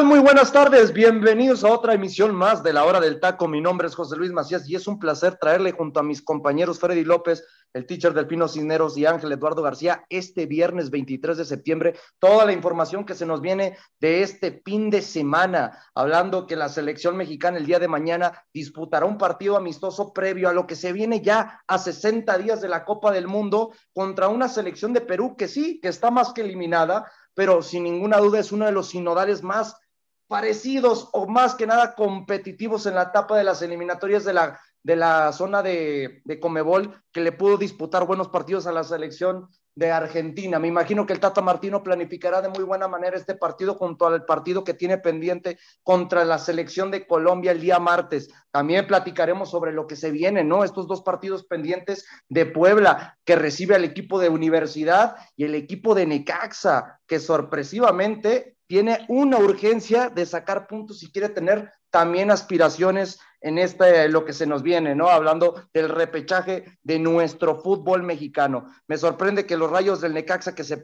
Muy buenas tardes. Bienvenidos a otra emisión más de la Hora del Taco. Mi nombre es José Luis Macías y es un placer traerle junto a mis compañeros Freddy López, el teacher del Pino Cisneros y Ángel Eduardo García este viernes 23 de septiembre toda la información que se nos viene de este fin de semana, hablando que la selección mexicana el día de mañana disputará un partido amistoso previo a lo que se viene ya a 60 días de la Copa del Mundo contra una selección de Perú que sí, que está más que eliminada, pero sin ninguna duda es uno de los sinodales más parecidos o más que nada competitivos en la etapa de las eliminatorias de la, de la zona de, de Comebol, que le pudo disputar buenos partidos a la selección de Argentina. Me imagino que el Tata Martino planificará de muy buena manera este partido junto al partido que tiene pendiente contra la selección de Colombia el día martes. También platicaremos sobre lo que se viene, ¿no? Estos dos partidos pendientes de Puebla, que recibe al equipo de Universidad y el equipo de Necaxa, que sorpresivamente tiene una urgencia de sacar puntos y quiere tener también aspiraciones en este, lo que se nos viene, ¿no? Hablando del repechaje de nuestro fútbol mexicano. Me sorprende que los rayos del Necaxa que se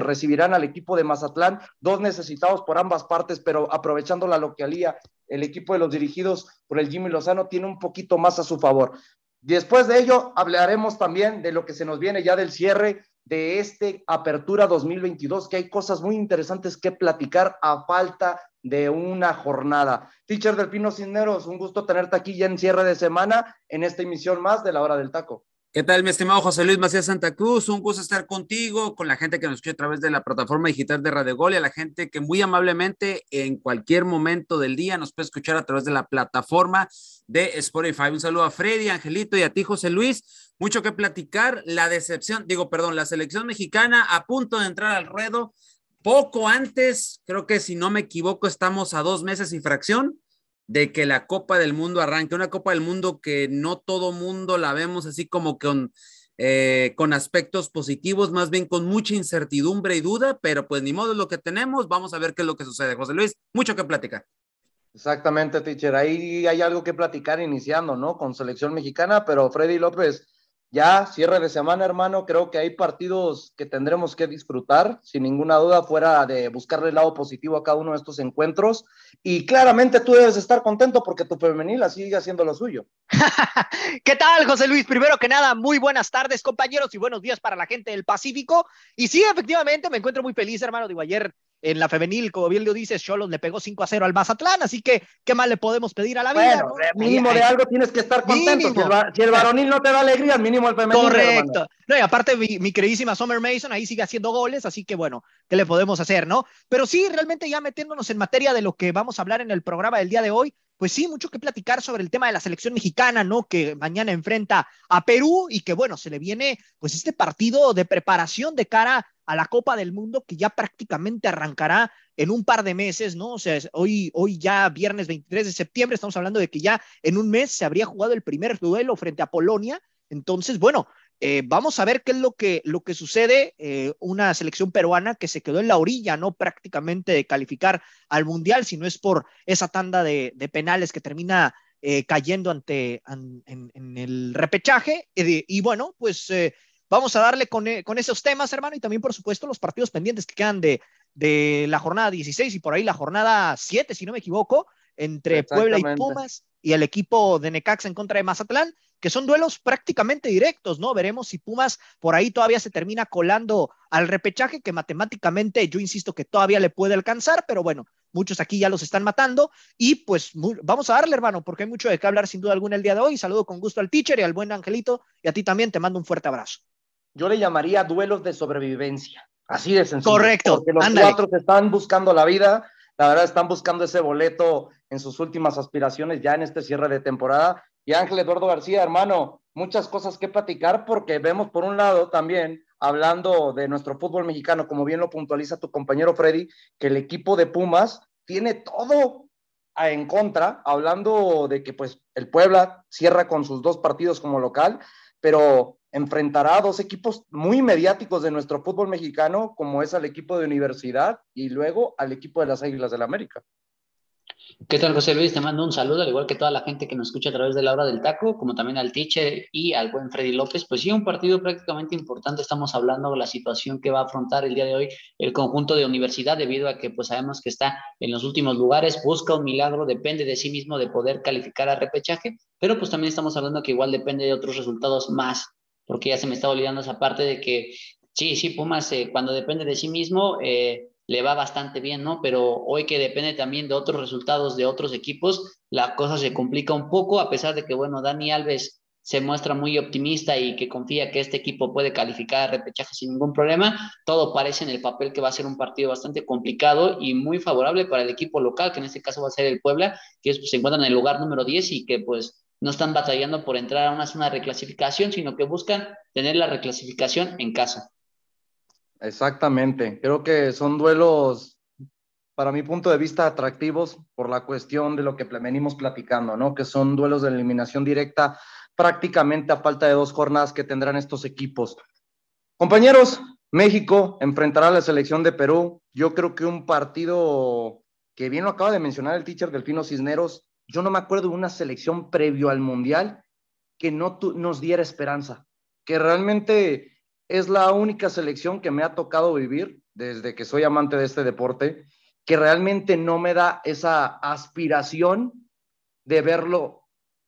recibirán al equipo de Mazatlán, dos necesitados por ambas partes, pero aprovechando la localía, el equipo de los dirigidos por el Jimmy Lozano tiene un poquito más a su favor. Después de ello, hablaremos también de lo que se nos viene ya del cierre de este Apertura 2022, que hay cosas muy interesantes que platicar a falta de una jornada. Teacher del Pino Cisneros, un gusto tenerte aquí ya en cierre de semana en esta emisión más de la Hora del Taco. ¿Qué tal, mi estimado José Luis Macías Santa Cruz? Un gusto estar contigo, con la gente que nos escucha a través de la plataforma digital de Radio Gol y a la gente que muy amablemente en cualquier momento del día nos puede escuchar a través de la plataforma de Spotify. Un saludo a Freddy, Angelito y a ti, José Luis. Mucho que platicar. La decepción, digo, perdón, la selección mexicana a punto de entrar al ruedo. Poco antes, creo que si no me equivoco, estamos a dos meses y fracción de que la Copa del Mundo arranque, una Copa del Mundo que no todo mundo la vemos así como con, eh, con aspectos positivos, más bien con mucha incertidumbre y duda, pero pues ni modo es lo que tenemos, vamos a ver qué es lo que sucede. José Luis, mucho que platicar. Exactamente, teacher. Ahí hay algo que platicar iniciando, ¿no? Con selección mexicana, pero Freddy López, ya cierre de semana, hermano, creo que hay partidos que tendremos que disfrutar, sin ninguna duda, fuera de buscarle el lado positivo a cada uno de estos encuentros. Y claramente tú debes estar contento porque tu femenil sigue haciendo lo suyo. ¿Qué tal, José Luis? Primero que nada, muy buenas tardes, compañeros, y buenos días para la gente del Pacífico. Y sí, efectivamente, me encuentro muy feliz, hermano. Digo, ayer en la femenil, como bien lo dices, Cholos le pegó 5 a 0 al Mazatlán, así que, ¿qué más le podemos pedir a la vida? Bueno, mínimo de algo tienes que estar contento. Si el, varonil no te da alegría, mínimo el femenil. Correcto. No, y aparte, mi, mi, queridísima Summer Mason ahí sigue haciendo goles, así que bueno, ¿qué le podemos hacer, no? Pero sí, realmente ya metiéndonos en materia de lo que vamos a hablar en el programa del día de hoy, pues sí, mucho que platicar sobre el tema de la selección mexicana, ¿no? Que mañana enfrenta a Perú y que, bueno, se le viene pues este partido de preparación de cara a la Copa del Mundo que ya prácticamente arrancará en un par de meses, ¿no? O sea, hoy, hoy ya viernes 23 de septiembre, estamos hablando de que ya en un mes se habría jugado el primer duelo frente a Polonia. Entonces, bueno, eh, vamos a ver qué es lo que, lo que sucede. Eh, una selección peruana que se quedó en la orilla, no prácticamente de calificar al Mundial, si no es por esa tanda de, penales que termina eh, cayendo ante en, el repechaje. y bueno, pues vamos a darle con, con, esos temas, hermano, y también, por supuesto, los partidos pendientes que quedan de, de la jornada 16 y por ahí la jornada 7, si no me equivoco, entre Puebla y Pumas y el equipo de Necaxa en contra de Mazatlán que son duelos prácticamente directos, ¿no? Veremos si Pumas por ahí todavía se termina colando al repechaje, que matemáticamente yo insisto que todavía le puede alcanzar, pero bueno, muchos aquí ya los están matando y pues vamos a darle, hermano, porque hay mucho de qué hablar sin duda alguna el día de hoy. Saludo con gusto al teacher y al buen Angelito y a ti también te mando un fuerte abrazo. Yo le llamaría duelos de sobrevivencia, así de sencillo. Correcto. Porque los cuatro están buscando la vida, la verdad están buscando ese boleto en sus últimas aspiraciones ya en este cierre de temporada y Ángel Eduardo García, hermano, muchas cosas que platicar porque vemos por un lado también hablando de nuestro fútbol mexicano, como bien lo puntualiza tu compañero Freddy, que el equipo de Pumas tiene todo en contra, hablando de que pues el Puebla cierra con sus dos partidos como local, pero enfrentará a dos equipos muy mediáticos de nuestro fútbol mexicano, como es al equipo de universidad y luego al equipo de las Águilas del la América. ¿Qué tal, José Luis? Te mando un saludo, al igual que toda la gente que nos escucha a través de la hora del taco, como también al teacher y al buen Freddy López. Pues sí, un partido prácticamente importante. Estamos hablando de la situación que va a afrontar el día de hoy el conjunto de universidad, debido a que pues sabemos que está en los últimos lugares, busca un milagro, depende de sí mismo de poder calificar a repechaje, pero pues también estamos hablando que igual depende de otros resultados más, porque ya se me está olvidando esa parte de que sí, sí, Pumas, eh, cuando depende de sí mismo, eh, le va bastante bien, ¿no? Pero hoy que depende también de otros resultados de otros equipos, la cosa se complica un poco, a pesar de que, bueno, Dani Alves se muestra muy optimista y que confía que este equipo puede calificar a repechaje sin ningún problema, todo parece en el papel que va a ser un partido bastante complicado y muy favorable para el equipo local, que en este caso va a ser el Puebla, que pues, se encuentra en el lugar número 10 y que pues no están batallando por entrar a una zona de reclasificación, sino que buscan tener la reclasificación en casa. Exactamente, creo que son duelos, para mi punto de vista, atractivos por la cuestión de lo que venimos platicando, ¿no? Que son duelos de eliminación directa prácticamente a falta de dos jornadas que tendrán estos equipos. Compañeros, México enfrentará a la selección de Perú. Yo creo que un partido que bien lo acaba de mencionar el teacher Delfino Cisneros, yo no me acuerdo de una selección previo al Mundial que no nos diera esperanza, que realmente es la única selección que me ha tocado vivir desde que soy amante de este deporte, que realmente no me da esa aspiración de verlo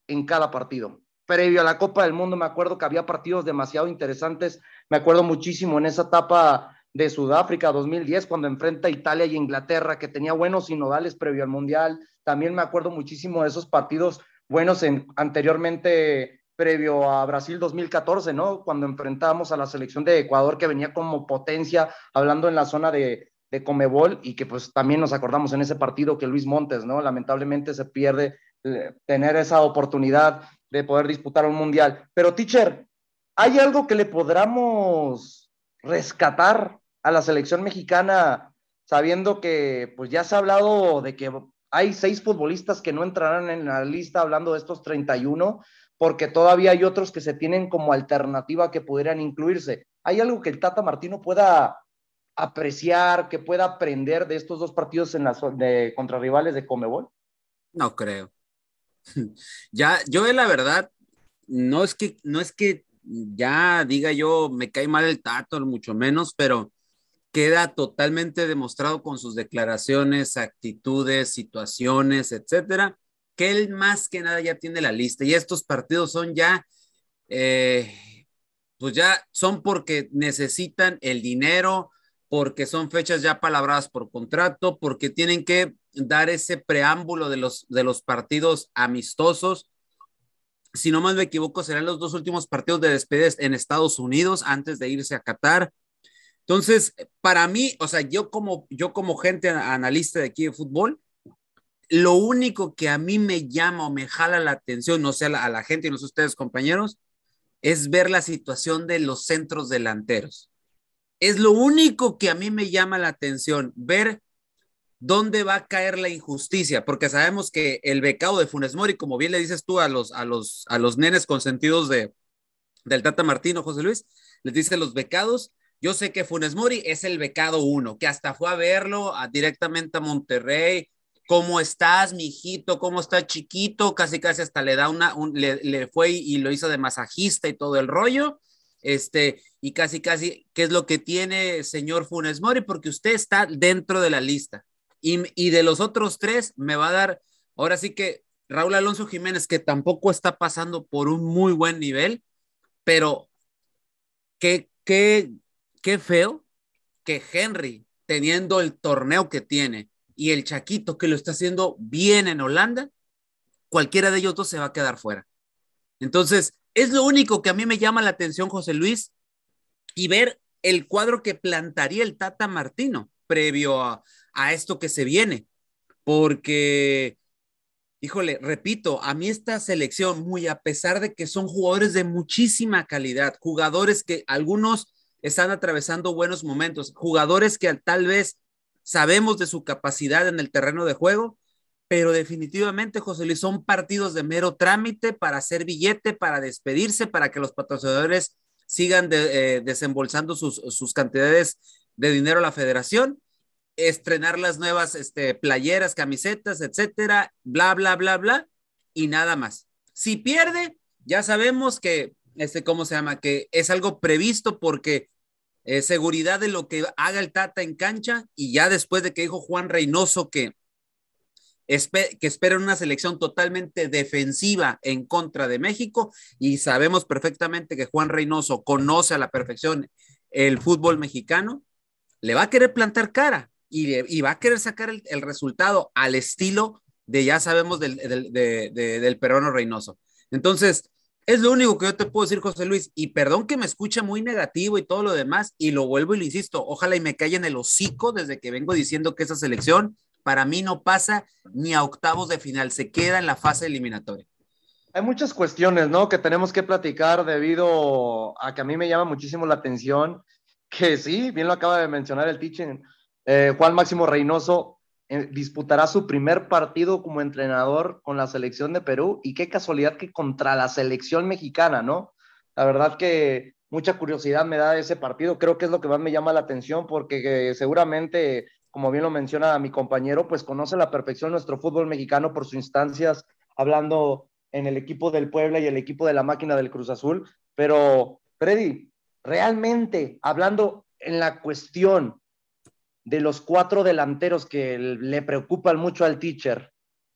en cada partido. Previo a la Copa del Mundo me acuerdo que había partidos demasiado interesantes, me acuerdo muchísimo en esa etapa de Sudáfrica 2010 cuando enfrenta a Italia y Inglaterra, que tenía buenos sinodales previo al Mundial. También me acuerdo muchísimo de esos partidos buenos en, anteriormente previo a Brasil 2014, ¿no? Cuando enfrentábamos a la selección de Ecuador que venía como potencia, hablando en la zona de, de Comebol y que pues también nos acordamos en ese partido que Luis Montes, ¿no? Lamentablemente se pierde eh, tener esa oportunidad de poder disputar un mundial. Pero, teacher, ¿hay algo que le podamos rescatar a la selección mexicana sabiendo que pues ya se ha hablado de que hay seis futbolistas que no entrarán en la lista hablando de estos 31? Porque todavía hay otros que se tienen como alternativa que pudieran incluirse. ¿Hay algo que el Tata Martino pueda apreciar, que pueda aprender de estos dos partidos en las, de, contra rivales de Comebol? No creo. Ya, yo la verdad, no es que, no es que ya diga yo, me cae mal el Tato, mucho menos, pero queda totalmente demostrado con sus declaraciones, actitudes, situaciones, etcétera, que él más que nada ya tiene la lista y estos partidos son ya, eh, pues ya son porque necesitan el dinero, porque son fechas ya palabradas por contrato, porque tienen que dar ese preámbulo de los, de los partidos amistosos. Si no más me equivoco, serán los dos últimos partidos de despedida en Estados Unidos antes de irse a Qatar. Entonces, para mí, o sea, yo como, yo como gente analista de aquí de fútbol, lo único que a mí me llama o me jala la atención, no sé, a la, gente y no sé ustedes, compañeros, es ver la situación de los centros delanteros. Es lo único que a mí me llama la atención, ver dónde va a caer la injusticia, porque sabemos que el becado de Funes Mori, como bien le dices tú a los, a los, a los nenes consentidos de, del Tata Martino, José Luis, les dice los becados. Yo sé que Funes Mori es el becado uno, que hasta fue a verlo directamente a Monterrey, ¿cómo estás, mijito? ¿Cómo está chiquito? Casi, casi hasta le da una, le, fue y lo hizo de masajista y todo el rollo. Este, y casi, casi, ¿qué es lo que tiene señor Funes Mori? Porque usted está dentro de la lista. Y, y de los otros tres, me va a dar, ahora sí que Raúl Alonso Jiménez, que tampoco está pasando por un muy buen nivel, pero qué, qué, qué feo que Henry, teniendo el torneo que tiene, y el Chaquito que lo está haciendo bien en Holanda, cualquiera de ellos dos se va a quedar fuera. Entonces, es lo único que a mí me llama la atención, José Luis, y ver el cuadro que plantaría el Tata Martino previo a, esto que se viene. Porque, híjole, repito, a mí esta selección, muy a pesar de que son jugadores de muchísima calidad, jugadores que algunos están atravesando buenos momentos, jugadores que tal vez sabemos de su capacidad en el terreno de juego, pero definitivamente, José Luis, son partidos de mero trámite para hacer billete, para despedirse, para que los patrocinadores sigan eh, desembolsando sus, cantidades de dinero a la federación, estrenar las nuevas este, playeras, camisetas, etcétera, bla, bla, bla, bla, y nada más. Si pierde, ya sabemos que, este, ¿cómo se llama? Que es algo previsto porque eh, seguridad de lo que haga el Tata en cancha y ya después de que dijo Juan Reynoso que que esperan una selección totalmente defensiva en contra de México y sabemos perfectamente que Juan Reynoso conoce a la perfección el fútbol mexicano, le va a querer plantar cara y, va a querer sacar el, resultado al estilo de ya sabemos del, del, del peruano Reynoso. Entonces, es lo único que yo te puedo decir, José Luis, y perdón que me escuche muy negativo y todo lo demás, y lo vuelvo y lo insisto, ojalá y me en el hocico desde que vengo diciendo que esa selección para mí no pasa ni a octavos de final, se queda en la fase eliminatoria. Hay muchas cuestiones, ¿no? Que tenemos que platicar debido a que a mí me llama muchísimo la atención, que sí, bien lo acaba de mencionar el teaching, eh, Juan Máximo Reynoso disputará su primer partido como entrenador con la selección de Perú y qué casualidad que contra la selección mexicana, ¿no? La verdad que mucha curiosidad me da ese partido, creo que es lo que más me llama la atención porque eh, seguramente como bien lo menciona mi compañero, pues conoce a la perfección nuestro fútbol mexicano por sus instancias, hablando en el equipo del Puebla y el equipo de la máquina del Cruz Azul. Pero, Freddy, realmente, hablando en la cuestión de los cuatro delanteros que le preocupan mucho al teacher,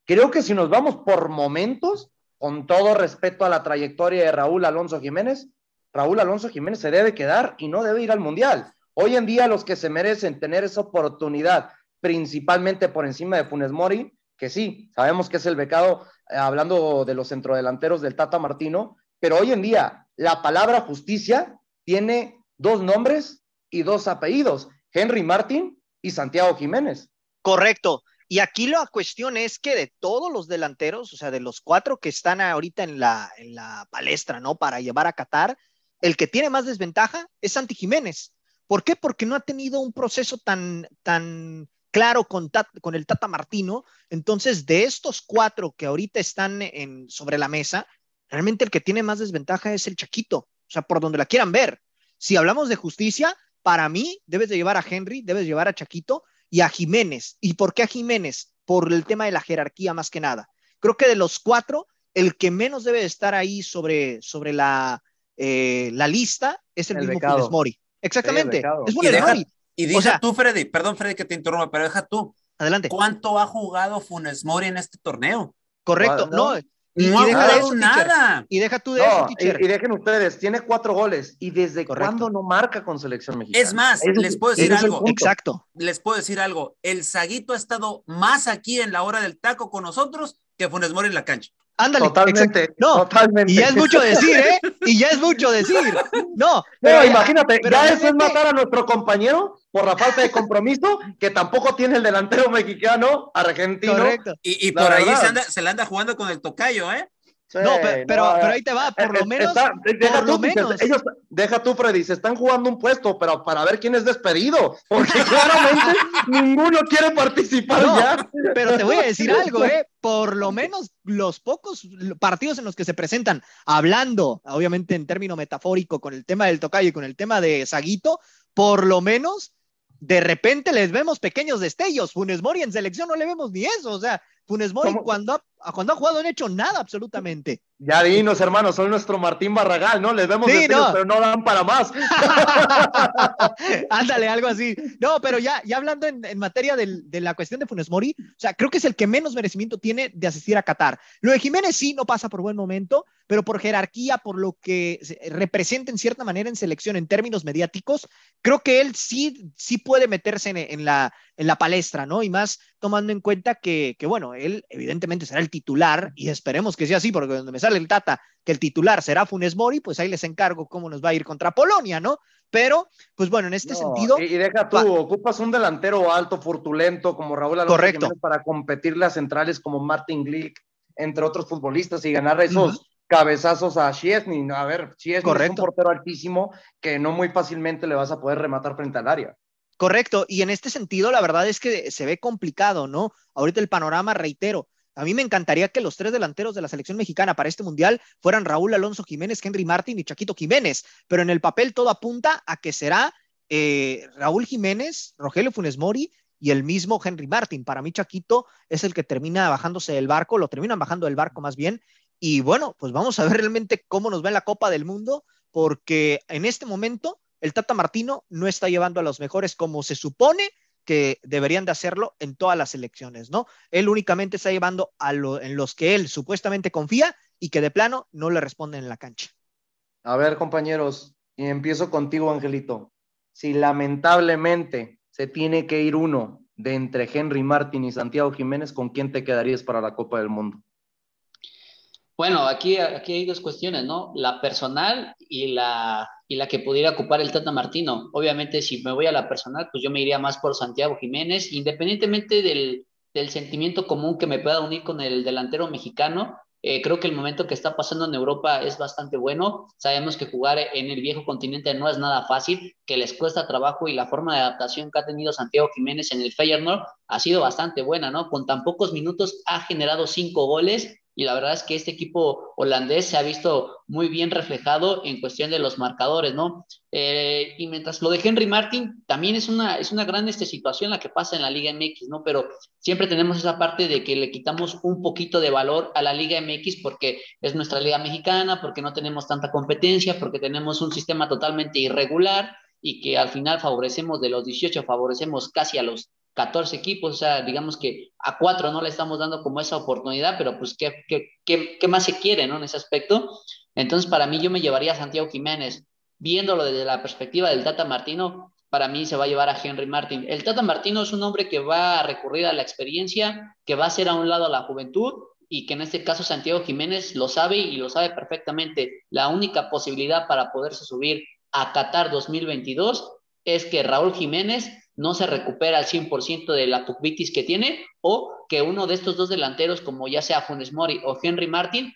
creo que si nos vamos por momentos, con todo respeto a la trayectoria de Raúl Alonso Jiménez, Raúl Alonso Jiménez se debe quedar y no debe ir al Mundial. Hoy en día los que se merecen tener esa oportunidad, principalmente por encima de Funes Mori, que sí, sabemos que es el becado, eh, hablando de los centrodelanteros del Tata Martino, pero hoy en día la palabra justicia tiene dos nombres y dos apellidos, Henry Martín y Santiago Jiménez. Correcto. Y aquí la cuestión es que de todos los delanteros, o sea, de los cuatro que están ahorita en la, en la palestra, ¿no? Para llevar a Qatar, el que tiene más desventaja es Santi Jiménez. ¿Por qué? Porque no ha tenido un proceso tan, tan claro con, con el Tata Martino. Entonces, de estos cuatro que ahorita están en, sobre la mesa, realmente el que tiene más desventaja es el Chaquito. O sea, por donde la quieran ver. Si hablamos de justicia, para mí debes de llevar a Henry, debes llevar a Chaquito y a Jiménez. ¿Y por qué a Jiménez? Por el tema de la jerarquía más que nada. Creo que de los cuatro, el que menos debe estar ahí sobre, sobre la, eh, la lista es el, mismo Funes Mori. Exactamente. es y deja, y deja tú, Freddy, perdón, Freddy, que te interrumpa, pero deja tú. Adelante. ¿Cuánto ha jugado Funes Mori en este torneo? Correcto, no. Y, no ha jugado nada. Y deja tú de eso, y, y, dejen ustedes, tiene cuatro goles. ¿Y desde cuándo no marca con selección mexicana? Es más, les puedo decir algo. Exacto. Les puedo decir algo. El Saguito ha estado más aquí en la hora del taco con nosotros que Funes Mori en la cancha. Ándale. Totalmente. No, totalmente. Y ya es mucho decir, ¿eh? Y ya es mucho decir. No. Pero, imagínate, ya eso es matar a nuestro compañero por la falta de compromiso, que tampoco tiene el delantero mexicano argentino. Correcto. Y, y por ahí se, anda, se le anda jugando con el tocayo, ¿eh? No, pero, pero, ahí te va, por lo menos. deja, por tú, lo menos. Ellos, deja tú, Freddy, se están jugando un puesto, pero para ver quién es despedido, porque claramente ninguno quiere participar ya. Pero te voy a decir algo, ¿eh? Por lo menos los pocos partidos en los que se presentan, hablando, obviamente en término metafórico, con el tema del tocayo y con el tema de Saguito, por lo menos de repente les vemos pequeños destellos. Funes Mori en selección no le vemos ni eso. O sea, Funes Mori cuando ha, cuando ha jugado no ha hecho nada absolutamente. Ya dinos, hermanos, son nuestro Martín Barragal, ¿no? Les vemos destellos, pero no dan para más. Ándale, algo así. No, pero ya, ya hablando en, materia de la cuestión de Funes Mori, o sea, creo que es el que menos merecimiento tiene de asistir a Qatar. Lo de Jiménez sí no pasa por buen momento, pero por jerarquía, por lo que representa en cierta manera en selección en términos mediáticos, creo que él sí, sí puede meterse en, la, en la palestra, ¿no? Y más tomando en cuenta que, que, bueno, él evidentemente será el titular y esperemos que sea así, porque donde me sale el Tata, que el titular será Funes Mori, pues ahí les encargo cómo nos va a ir contra Polonia, ¿no? Pero, pues bueno, en este sentido. Y, deja tú, ocupas un delantero alto, furtulento, como Raúl Alonso Correcto. para competir las centrales como Martin Glick, entre otros futbolistas, y ganar esos cabezazos a Chiesny. A ver, Chiesny es un portero altísimo que no muy fácilmente le vas a poder rematar frente al área. Correcto, y en este sentido la verdad es que se ve complicado, ¿no? Ahorita el panorama, reitero, a mí me encantaría que los tres delanteros de la selección mexicana para este mundial fueran Raúl Alonso Jiménez, Henry Martín y Chaquito Jiménez, pero en el papel todo apunta a que será eh, Raúl Jiménez, Rogelio Funes Mori y el mismo Henry Martin. Para mí Chaquito es el que termina bajándose del barco, lo terminan bajando del barco más bien. Y bueno, pues vamos a ver realmente cómo nos va en la Copa del Mundo, porque en este momento el Tata Martino no está llevando a los mejores como se supone que deberían de hacerlo en todas las elecciones, ¿no? Él únicamente está llevando a en los que él supuestamente confía y que de plano no le responden en la cancha. A ver, compañeros, y empiezo contigo, Angelito. Si lamentablemente se tiene que ir uno de entre Henry Martin y Santiago Jiménez, ¿con quién te quedarías para la Copa del Mundo? Bueno, aquí, aquí hay dos cuestiones, ¿no? La personal y la, y la que pudiera ocupar el Tata Martino. Obviamente, si me voy a la personal, pues yo me iría más por Santiago Jiménez, independientemente del, del sentimiento común que me pueda unir con el delantero mexicano. Eh, creo que el momento que está pasando en Europa es bastante bueno. Sabemos que jugar en el viejo continente no es nada fácil, que les cuesta trabajo y la forma de adaptación que ha tenido Santiago Jiménez en el Feyenoord ha sido bastante buena, ¿no? Con tan pocos minutos ha generado cinco goles y la verdad es que este equipo holandés se ha visto muy bien reflejado en cuestión de los marcadores, ¿no? Eh, y mientras lo de Henry Martin, también es una, es una gran este, situación la que pasa en la Liga MX, ¿no? Pero siempre tenemos esa parte de que le quitamos un poquito de valor a la Liga MX porque es nuestra Liga Mexicana, porque no tenemos tanta competencia, porque tenemos un sistema totalmente irregular y que al final favorecemos de los 18, favorecemos casi a los 14 equipos, o sea, digamos que a cuatro no le estamos dando como esa oportunidad, pero pues ¿qué, qué, qué, más se quiere, ¿no? En ese aspecto. Entonces, para mí yo me llevaría a Santiago Jiménez, viéndolo desde la perspectiva del Tata Martino, para mí se va a llevar a Henry Martin. El Tata Martino es un hombre que va a recurrir a la experiencia, que va a hacer a un lado a la juventud y que en este caso Santiago Jiménez lo sabe y lo sabe perfectamente. La única posibilidad para poderse subir a Qatar 2022 es que Raúl Jiménez no se recupera al 100% de la pucvitis que tiene o que uno de estos dos delanteros, como ya sea Funes Mori o Henry Martin,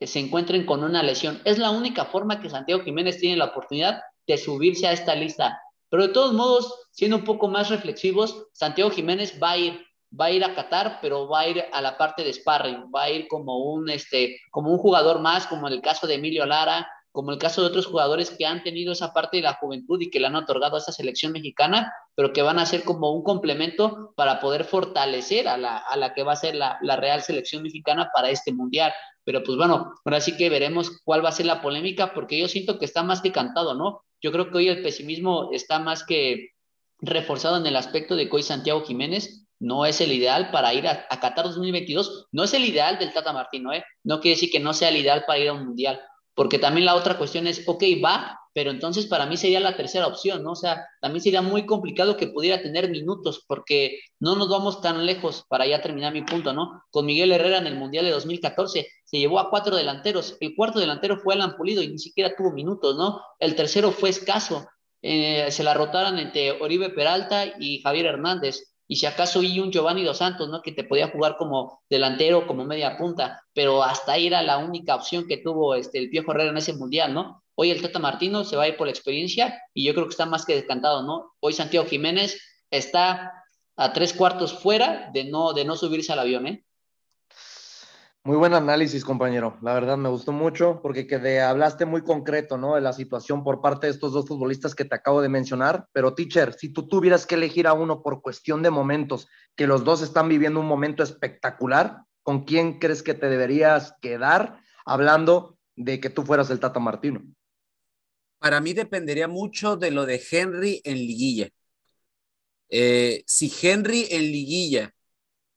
se encuentren con una lesión. Es la única forma que Santiago Jiménez tiene la oportunidad de subirse a esta lista. Pero de todos modos, siendo un poco más reflexivos, Santiago Jiménez va a ir, va a ir a Qatar, pero va a ir a la parte de sparring, va a ir como un, este, como un jugador más, como en el caso de Emilio Lara, como el caso de otros jugadores que han tenido esa parte de la juventud y que le han otorgado a esta selección mexicana, pero que van a ser como un complemento para poder fortalecer a la, a la que va a ser la, la, real selección mexicana para este mundial. Pero pues bueno, ahora sí que veremos cuál va a ser la polémica, porque yo siento que está más que cantado, ¿no? Yo creo que hoy el pesimismo está más que reforzado en el aspecto de que hoy Santiago Jiménez no es el ideal para ir a, a Qatar 2022, no es el ideal del Tata Martino, ¿eh? No quiere decir que no sea el ideal para ir a un mundial, porque también la otra cuestión es, ok, va, pero entonces para mí sería la tercera opción, ¿no? O sea, también sería muy complicado que pudiera tener minutos, porque no nos vamos tan lejos para ya terminar mi punto, ¿no? Con Miguel Herrera en el Mundial de 2014 se llevó a cuatro delanteros, el cuarto delantero fue Alan Pulido y ni siquiera tuvo minutos, ¿no? El tercero fue escaso, eh, se la rotaron entre Oribe Peralta y Javier Hernández y si acaso y un Giovanni Dos Santos, ¿no? Que te podía jugar como delantero, como media punta, pero hasta ahí era la única opción que tuvo este, el Piojo Herrera en ese mundial, ¿no? Hoy el Tata Martino se va a ir por la experiencia y yo creo que está más que descantado, ¿no? Hoy Santiago Jiménez está a tres cuartos fuera de no, de no subirse al avión, ¿eh? Muy buen análisis, compañero. La verdad me gustó mucho porque que hablaste muy concreto, ¿no? De la situación por parte de estos dos futbolistas que te acabo de mencionar. Pero, teacher, si tú tuvieras que elegir a uno por cuestión de momentos, que los dos están viviendo un momento espectacular, ¿con quién crees que te deberías quedar hablando de que tú fueras el Tata Martino? Para mí dependería mucho de lo de Henry en liguilla. Eh, si Henry en liguilla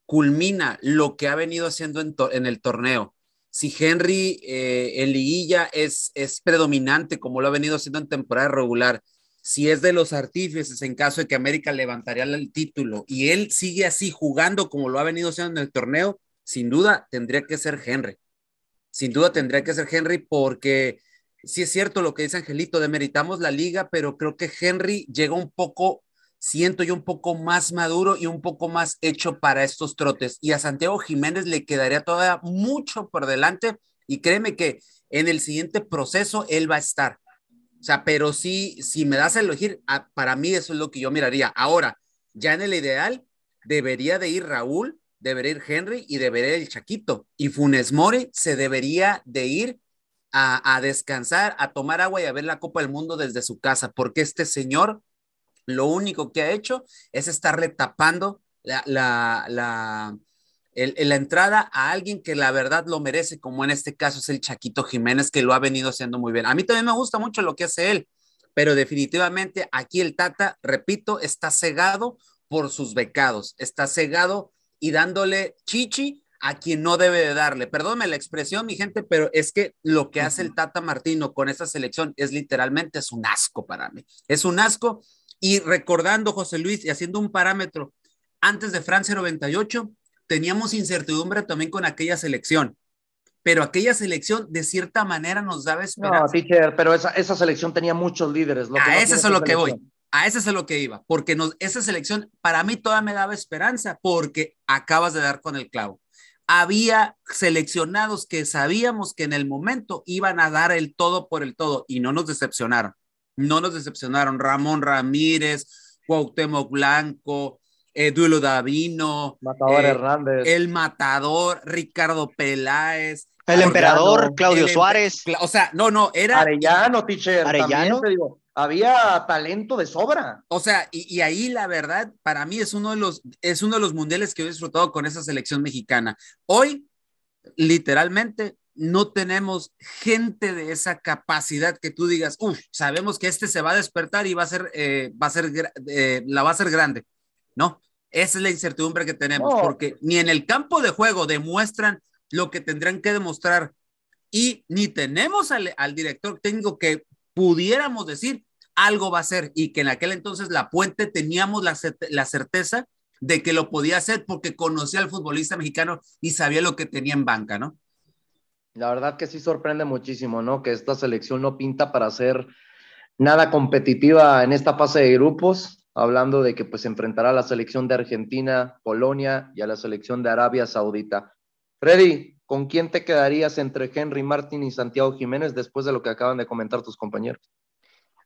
culmina lo que ha venido haciendo en, el torneo. Si Henry eh, en liguilla es, es predominante como lo ha venido haciendo en temporada regular, si es de los artífices en caso de que América levantaría el título y él sigue así jugando como lo ha venido haciendo en el torneo, sin duda tendría que ser Henry. Sin duda tendría que ser Henry porque sí es cierto lo que dice Angelito, demeritamos la liga, pero creo que Henry llega un poco siento yo un poco más maduro y un poco más hecho para estos trotes. Y a Santiago Jiménez le quedaría todavía mucho por delante Y créeme que en el siguiente proceso él va a estar. O sea, pero sí, si me das a elegir, para mí eso es lo que yo miraría. Ahora, ya en el ideal, debería de ir Raúl, debería ir Henry y debería ir el Chaquito. Y Funes Mori se debería de ir a, a, descansar, a tomar agua y a ver la Copa del Mundo desde su casa, porque este señor lo único que ha hecho es estarle tapando la, la, la, la entrada a alguien que la verdad lo merece, como en este caso es el Chaquito Jiménez, que lo ha venido haciendo muy bien. A mí también me gusta mucho lo que hace él, pero definitivamente aquí el Tata, repito, está cegado por sus becados, está cegado y dándole chichi a quien no debe de darle. Perdónme la expresión, mi gente, pero es que lo que hace el Tata Martino con esta selección es literalmente es un asco para mí. Es un asco. Y recordando, José Luis, y haciendo un parámetro, antes de Francia 98, teníamos incertidumbre también con aquella selección. Pero aquella selección de cierta manera nos daba esperanza. No, teacher, pero esa, esa selección tenía muchos líderes. Lo a ese es a lo que voy. A ese es a lo que iba. Porque nos, esa selección para mí todavía me daba esperanza porque acabas de dar con el clavo había seleccionados que sabíamos que en el momento iban a dar el todo por el todo y no nos decepcionaron. No nos decepcionaron. Ramón Ramírez, Cuauhtémoc Blanco, Eduardo Davino, Matador eh, Hernández, el Matador, Ricardo Peláez, el emperador, Claudio Suárez. O sea, no, no, era. Arellano, teacher. Arellano. te digo, había talento de sobra. O sea, y, ahí la verdad, para mí es uno de los, es uno de los mundiales que he disfrutado con esa selección mexicana. Hoy, literalmente, no tenemos gente de esa capacidad que tú digas, uff, sabemos que este se va a despertar y va a ser, eh, va a ser, eh, la va a ser grande. No, esa es la incertidumbre que tenemos, porque ni en el campo de juego demuestran lo que tendrán que demostrar y ni tenemos al, al director técnico que pudiéramos decir algo va a ser y que en aquel entonces la puente teníamos la, la certeza de que lo podía hacer porque conocía al futbolista mexicano y sabía lo que tenía en banca, ¿no? La verdad que sí sorprende muchísimo, ¿no? Que esta selección no pinta para ser nada competitiva en esta fase de grupos, hablando de que pues enfrentará a la selección de Argentina, Polonia y a la selección de Arabia Saudita. Freddy, ¿con quién te quedarías entre Henry Martín y Santiago Jiménez después de lo que acaban de comentar tus compañeros?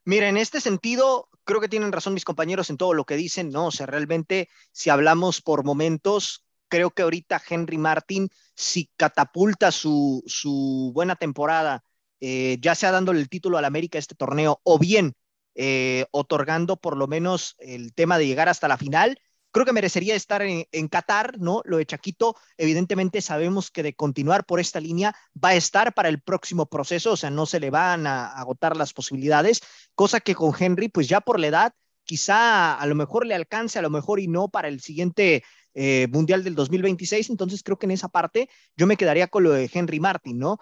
Mira, en este sentido, creo que tienen razón mis compañeros en todo lo que dicen, ¿no? O sea, realmente, si hablamos por momentos, creo que ahorita Henry Martin, si catapulta su, su buena temporada, eh, ya sea dándole el título al América este torneo, o bien eh, otorgando por lo menos el tema de llegar hasta la final, creo que merecería estar en, Qatar, ¿no? Lo de Chaquito, evidentemente sabemos que de continuar por esta línea va a estar para el próximo proceso, o sea, no se le van a agotar las posibilidades, cosa que con Henry, pues ya por la edad, quizá a lo mejor le alcance, a lo mejor y no para el siguiente eh, Mundial del 2026, entonces creo que en esa parte yo me quedaría con lo de Henry Martin, ¿no?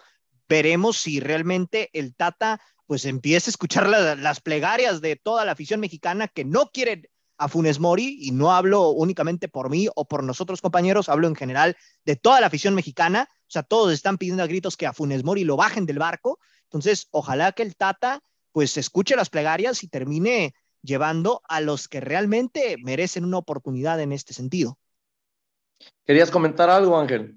Veremos si realmente el Tata pues empieza a escuchar las plegarias de toda la afición mexicana que no quiere a Funes Mori, y no hablo únicamente por mí o por nosotros compañeros, hablo en general de toda la afición mexicana, o sea, todos están pidiendo a gritos que a Funes Mori lo bajen del barco, entonces ojalá que el Tata pues escuche las plegarias y termine llevando a los que realmente merecen una oportunidad en este sentido. ¿Querías comentar algo, Ángel?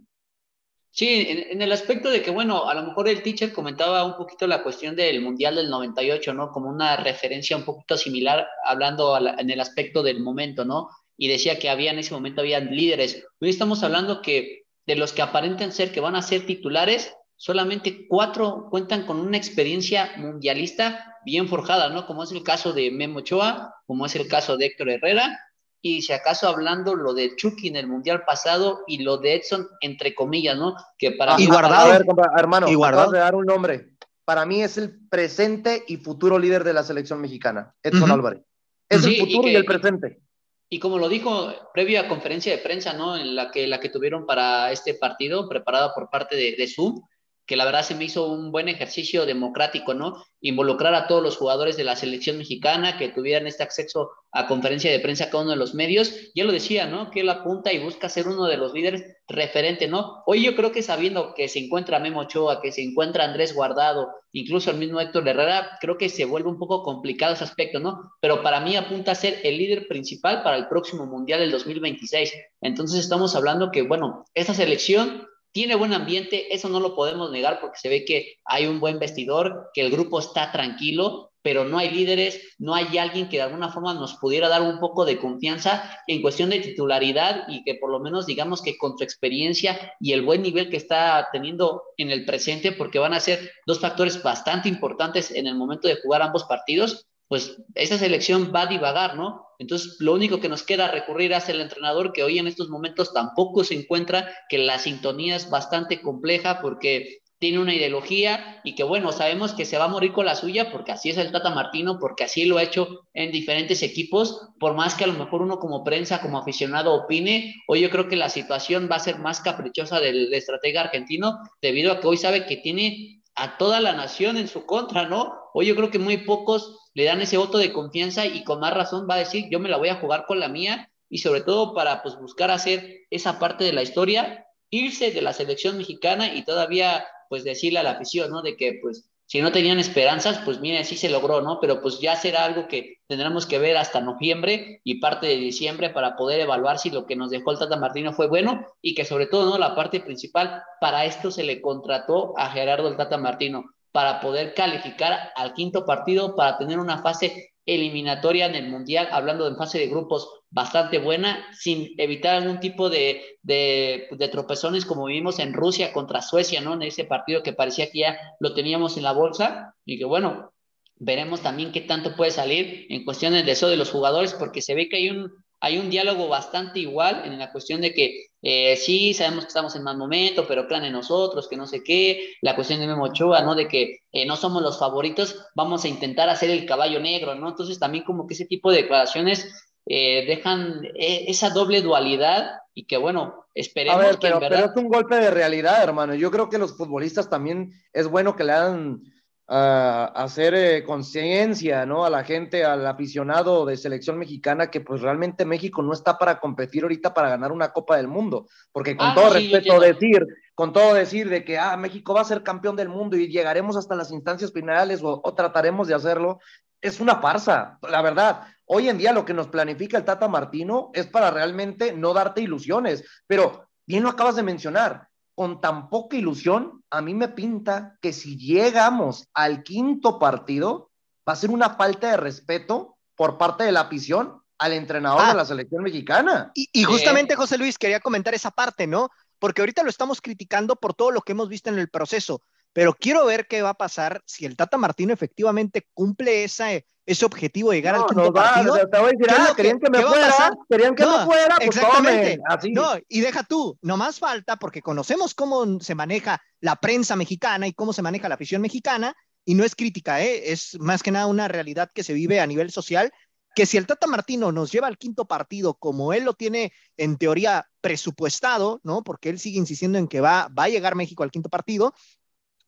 Sí, en, el aspecto de que, bueno, a lo mejor el teacher comentaba un poquito la cuestión del Mundial del 98, ¿no? Como una referencia un poquito similar, hablando en el aspecto del momento, ¿no? Y decía que había en ese momento, había líderes. Hoy estamos hablando que de los que aparentan ser que van a ser titulares, solamente cuatro cuentan con una experiencia mundialista bien forjada, ¿no? Como es el caso de Memo Ochoa, como es el caso de Héctor Herrera y si acaso hablando lo de Chucky en el mundial pasado y lo de Edson entre comillas, ¿no? Que para y guardado, a ver, hermano, y guardado. de dar un nombre. Para mí es el presente y futuro líder de la selección mexicana, Edson Álvarez. Es el futuro y, el presente. Y como lo dijo previa conferencia de prensa, ¿no? En la que la que tuvieron para este partido, preparada por parte de, de Zoom, que la verdad se me hizo un buen ejercicio democrático, ¿no? Involucrar a todos los jugadores de la selección mexicana que tuvieran este acceso a conferencia de prensa cada uno de los medios. Ya lo decía, ¿no? Que él apunta y busca ser uno de los líderes referente, ¿no? Hoy yo creo que sabiendo que se encuentra Memo Ochoa, que se encuentra Andrés Guardado, incluso el mismo Héctor Herrera, creo que se vuelve un poco complicado ese aspecto, ¿no? Pero para mí apunta a ser el líder principal para el próximo Mundial del 2026. Entonces estamos hablando que, bueno, esta selección tiene buen ambiente, eso no lo podemos negar porque se ve que hay un buen vestidor, que el grupo está tranquilo, pero no hay líderes, no hay alguien que de alguna forma nos pudiera dar un poco de confianza en cuestión de titularidad y que por lo menos digamos que con su experiencia y el buen nivel que está teniendo en el presente, porque van a ser dos factores bastante importantes en el momento de jugar ambos partidos, pues esa selección va a divagar, ¿no? Entonces, lo único que nos queda recurrir es el entrenador que hoy en estos momentos tampoco se encuentra, que la sintonía es bastante compleja porque tiene una ideología y que bueno, sabemos que se va a morir con la suya porque así es el Tata Martino, porque así lo ha hecho en diferentes equipos, por más que a lo mejor uno como prensa, como aficionado opine, hoy yo creo que la situación va a ser más caprichosa del, del estratega argentino debido a que hoy sabe que tiene a toda la nación en su contra, ¿no? Hoy yo creo que muy pocos le dan ese voto de confianza y con más razón va a decir, yo me la voy a jugar con la mía y sobre todo para pues buscar hacer esa parte de la historia, irse de la selección mexicana y todavía pues decirle a la afición, ¿no? De que pues si no tenían esperanzas, pues miren, sí se logró, ¿no? Pero pues ya será algo que tendremos que ver hasta noviembre y parte de diciembre para poder evaluar si lo que nos dejó el Tata Martino fue bueno y que sobre todo, ¿no? La parte principal, para esto se le contrató a Gerardo el Tata Martino, para poder calificar al quinto partido, para tener una fase eliminatoria en el Mundial, hablando de fase de grupos bastante buena, sin evitar algún tipo de, de, tropezones como vimos en Rusia contra Suecia, ¿no? En ese partido que parecía que ya lo teníamos en la bolsa y que bueno, veremos también qué tanto puede salir en cuestiones de eso de los jugadores, porque se ve que hay un, hay un diálogo bastante igual en la cuestión de que eh, sí, sabemos que estamos en mal momento, pero crean en nosotros, que no sé qué, la cuestión de Memo Ochoa, ¿no? De que eh, no somos los favoritos, vamos a intentar hacer el caballo negro, ¿no? Entonces también como que ese tipo de declaraciones eh, dejan esa doble dualidad y que bueno, esperemos a ver, que pero, en verdad... pero es un golpe de realidad, hermano. Yo creo que los futbolistas también es bueno que le hagan a hacer eh, conciencia, ¿no? A la gente, al aficionado de selección mexicana, que pues realmente México no está para competir ahorita para ganar una Copa del Mundo, porque con Ah, todo sí, respeto decir, con todo decir de que ah, México va a ser campeón del mundo y llegaremos hasta las instancias finales o, o trataremos de hacerlo, es una farsa, la verdad. Hoy en día lo que nos planifica el Tata Martino es para realmente no darte ilusiones, pero bien lo acabas de mencionar, con tan poca ilusión, a mí me pinta que si llegamos al quinto partido, va a ser una falta de respeto por parte de la afición al entrenador Ah. de la selección mexicana. Y, y justamente, José Luis, quería comentar esa parte, ¿no? Porque ahorita lo estamos criticando por todo lo que hemos visto en el proceso, pero quiero ver qué va a pasar si el Tata Martino efectivamente cumple esa, ese objetivo de llegar al No, quinto nos va, partido. te voy a decir, ¿Qué es ah, que- querían que me fuera, querían que No, me fuera, pues exactamente. así. No, y deja tú, nomás falta, porque conocemos cómo se maneja la prensa mexicana y cómo se maneja la afición mexicana, y no es crítica, ¿eh? es más que nada una realidad que se vive a nivel social, que si el Tata Martino nos lleva al quinto partido como él lo tiene en teoría presupuestado, ¿no? Porque él sigue insistiendo en que va, va a llegar México al quinto partido,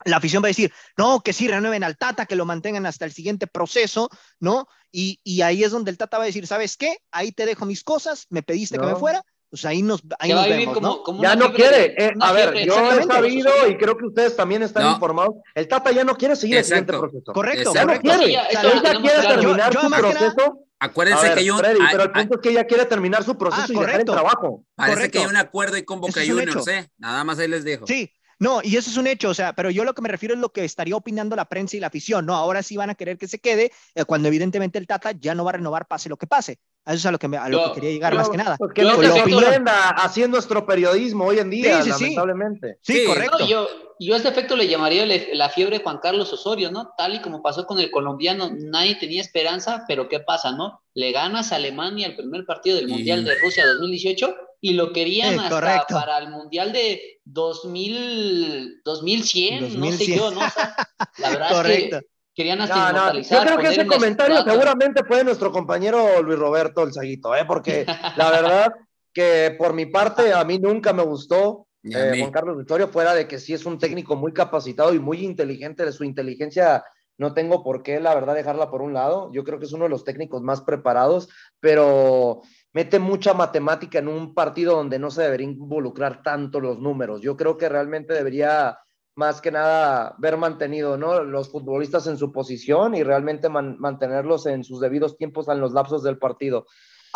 la afición va a decir, no, que sí renueven al Tata, que lo mantengan hasta el siguiente proceso, ¿no? Y, y ahí es donde el Tata va a decir, ¿sabes qué? Ahí te dejo mis cosas, me pediste que me fuera, pues ahí nos, ahí nos vemos, como, ¿no? como Ya no quiere. de- eh, a ver, yo he sabido y creo que ustedes también están No. informados. El Tata ya no quiere seguir el siguiente proceso. Correcto, Exacto. Ya no correcto. quiere. Ya- O sea, eso ya quiere terminar Yo- yo su proceso. A Acuérdense ver, que hay un, Freddy, hay- pero el hay- punto es que ella quiere terminar su proceso Ah, y dejar el correcto. trabajo. parece correcto. que hay un acuerdo y Juniors. ¿eh? Nada más ahí les dejo. Sí, no, y eso es un hecho, o sea, pero yo lo que me refiero es lo que estaría opinando la prensa y la afición, ¿no? Ahora sí van a querer que se quede, eh, cuando evidentemente el Tata ya no va a renovar pase lo que pase. A eso es a lo que, me- a lo Yo- que quería llegar Yo- más que nada. Que Yo no te se sorprenda así nuestro periodismo hoy en día, Sí, sí, sí. lamentablemente. Sí, Sí, correcto. No, yo, yo a este efecto le llamaría le- la fiebre Juan Carlos Osorio, ¿no? Tal y como pasó con el colombiano, nadie tenía esperanza, pero ¿qué pasa, no? Le ganas a Alemania el primer partido del Y- Mundial de Rusia 2018 y lo querían Sí, hasta correcto. para el Mundial de 2000, 2100, no sé 2100. yo, ¿no? O sea, la verdad Correcto. es que querían hasta No, no. Yo creo que ese comentario seguramente fue de nuestro compañero Luis Roberto el Saguito, ¿eh? porque la verdad que por mi parte a mí nunca me gustó eh. Juan Carlos Victorio, fuera de que sí es un técnico muy capacitado y muy inteligente, de su inteligencia no tengo por qué, la verdad, dejarla por un lado. Yo creo que es uno de los técnicos más preparados, pero mete mucha matemática en un partido donde no se debería involucrar tanto los números. Yo creo que realmente debería más que nada ver mantenido ¿no? los futbolistas en su posición y realmente man- mantenerlos en sus debidos tiempos en los lapsos del partido.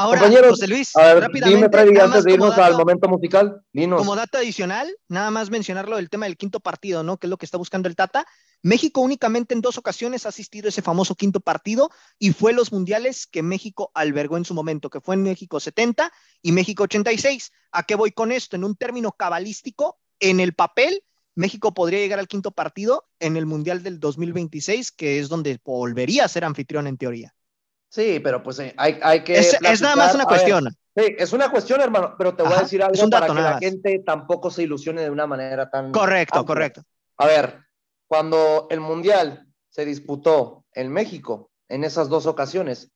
Ahora, Compañeros, José Luis, a ver, rápidamente, dime, Freddy, antes de irnos dato- al momento musical, dinos. Como dato adicional, nada más mencionarlo del tema del quinto partido, ¿no? Que es lo que está buscando el Tata. México únicamente en dos ocasiones ha asistido a ese famoso quinto partido y fue los mundiales que México albergó en su momento, que fue en México 70 y México 86. ¿A qué voy con esto? En un término cabalístico, en el papel, México podría llegar al quinto partido en el Mundial del 2026, que es donde volvería a ser anfitrión en teoría. Sí, pero pues eh, hay, hay que. Es, es nada más una ver, cuestión. sí, es una cuestión, hermano, pero te voy Ajá, a decir algo para que la más. gente tampoco se ilusione de una manera tan. Correcto, amplia. correcto. A ver, cuando el Mundial se disputó en México, en esas dos ocasiones,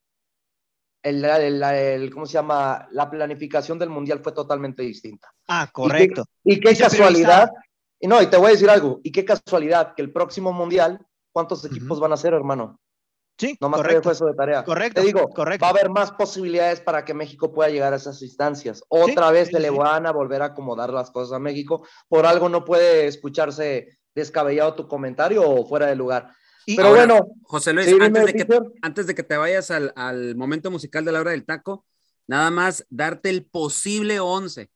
el, el- el- ¿cómo se llama? La planificación del Mundial fue totalmente distinta. Ah, correcto. Y qué Y casualidad, y no, y te voy a decir algo, y qué casualidad que el próximo Mundial, ¿cuántos equipos van a ser, hermano? Sí, Nomás te correcto. dejo eso de tarea. Correcto, Te digo, correcto. va a haber más posibilidades para que México pueda llegar a esas instancias. Otra vez sí, se le sí. van a volver a acomodar las cosas a México. Por algo no puede escucharse descabellado tu comentario o fuera de lugar. Y- Pero Ahora, bueno, José Luis, antes, de que, antes de que te vayas al, al momento musical de la hora del taco, nada más darte el posible 11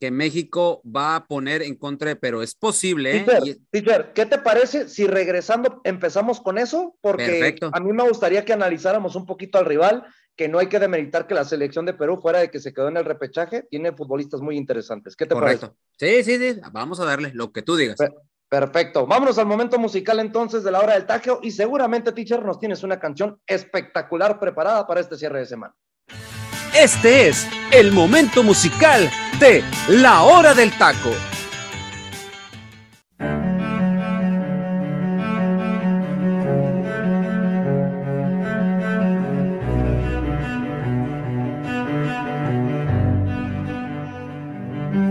que México va a poner en contra de Perú. Es posible, ¿eh? Teacher, Y- teacher, ¿qué te parece si regresando empezamos con eso? Porque Perfecto. a mí me gustaría que analizáramos un poquito al rival, que no hay que demeritar que la selección de Perú, fuera de que se quedó en el repechaje, tiene futbolistas muy interesantes. ¿Qué te parece? Sí, sí, sí. Vamos a darle lo que tú digas. Per- Perfecto. Vámonos al momento musical entonces de la hora del taqueo y seguramente, teacher, nos tienes una canción espectacular preparada para este cierre de semana. Este es el momento musical de La Hora del Taco.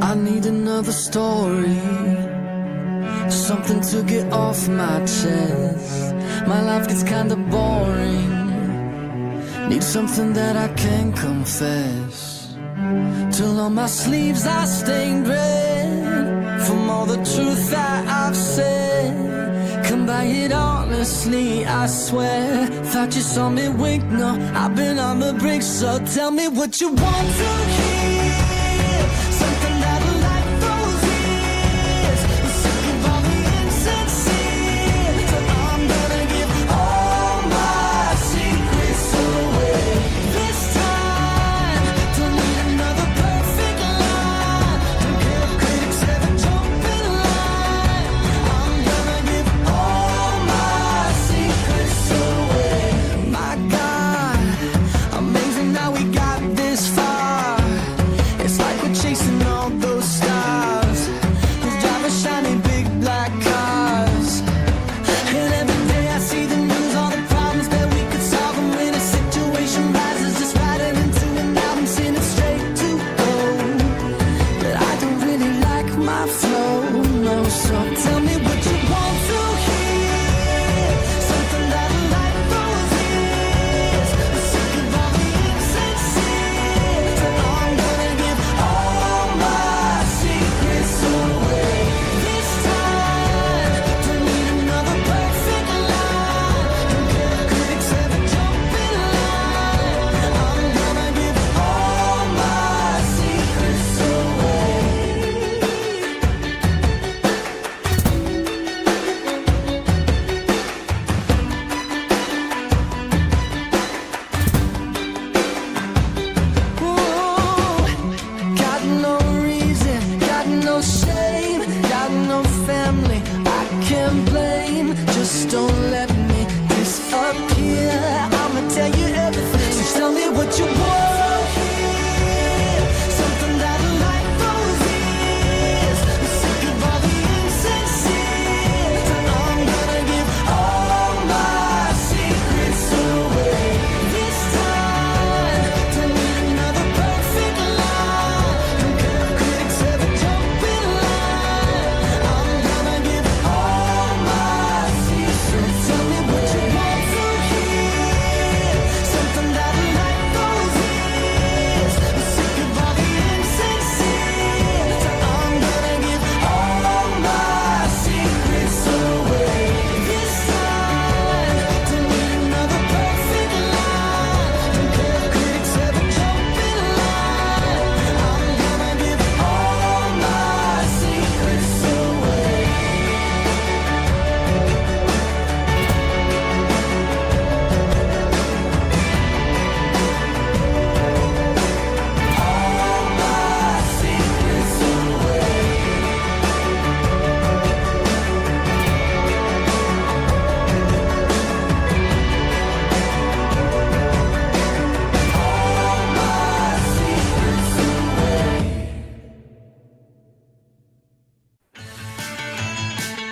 I need another story, something to get off my chest. My life gets kinda boring. Need something that I can confess. Till on my sleeves I stained red from all the truth that I've said. Come by it honestly, I swear. Thought you saw me wink, no, I've been on the brink. So tell me what you want to hear.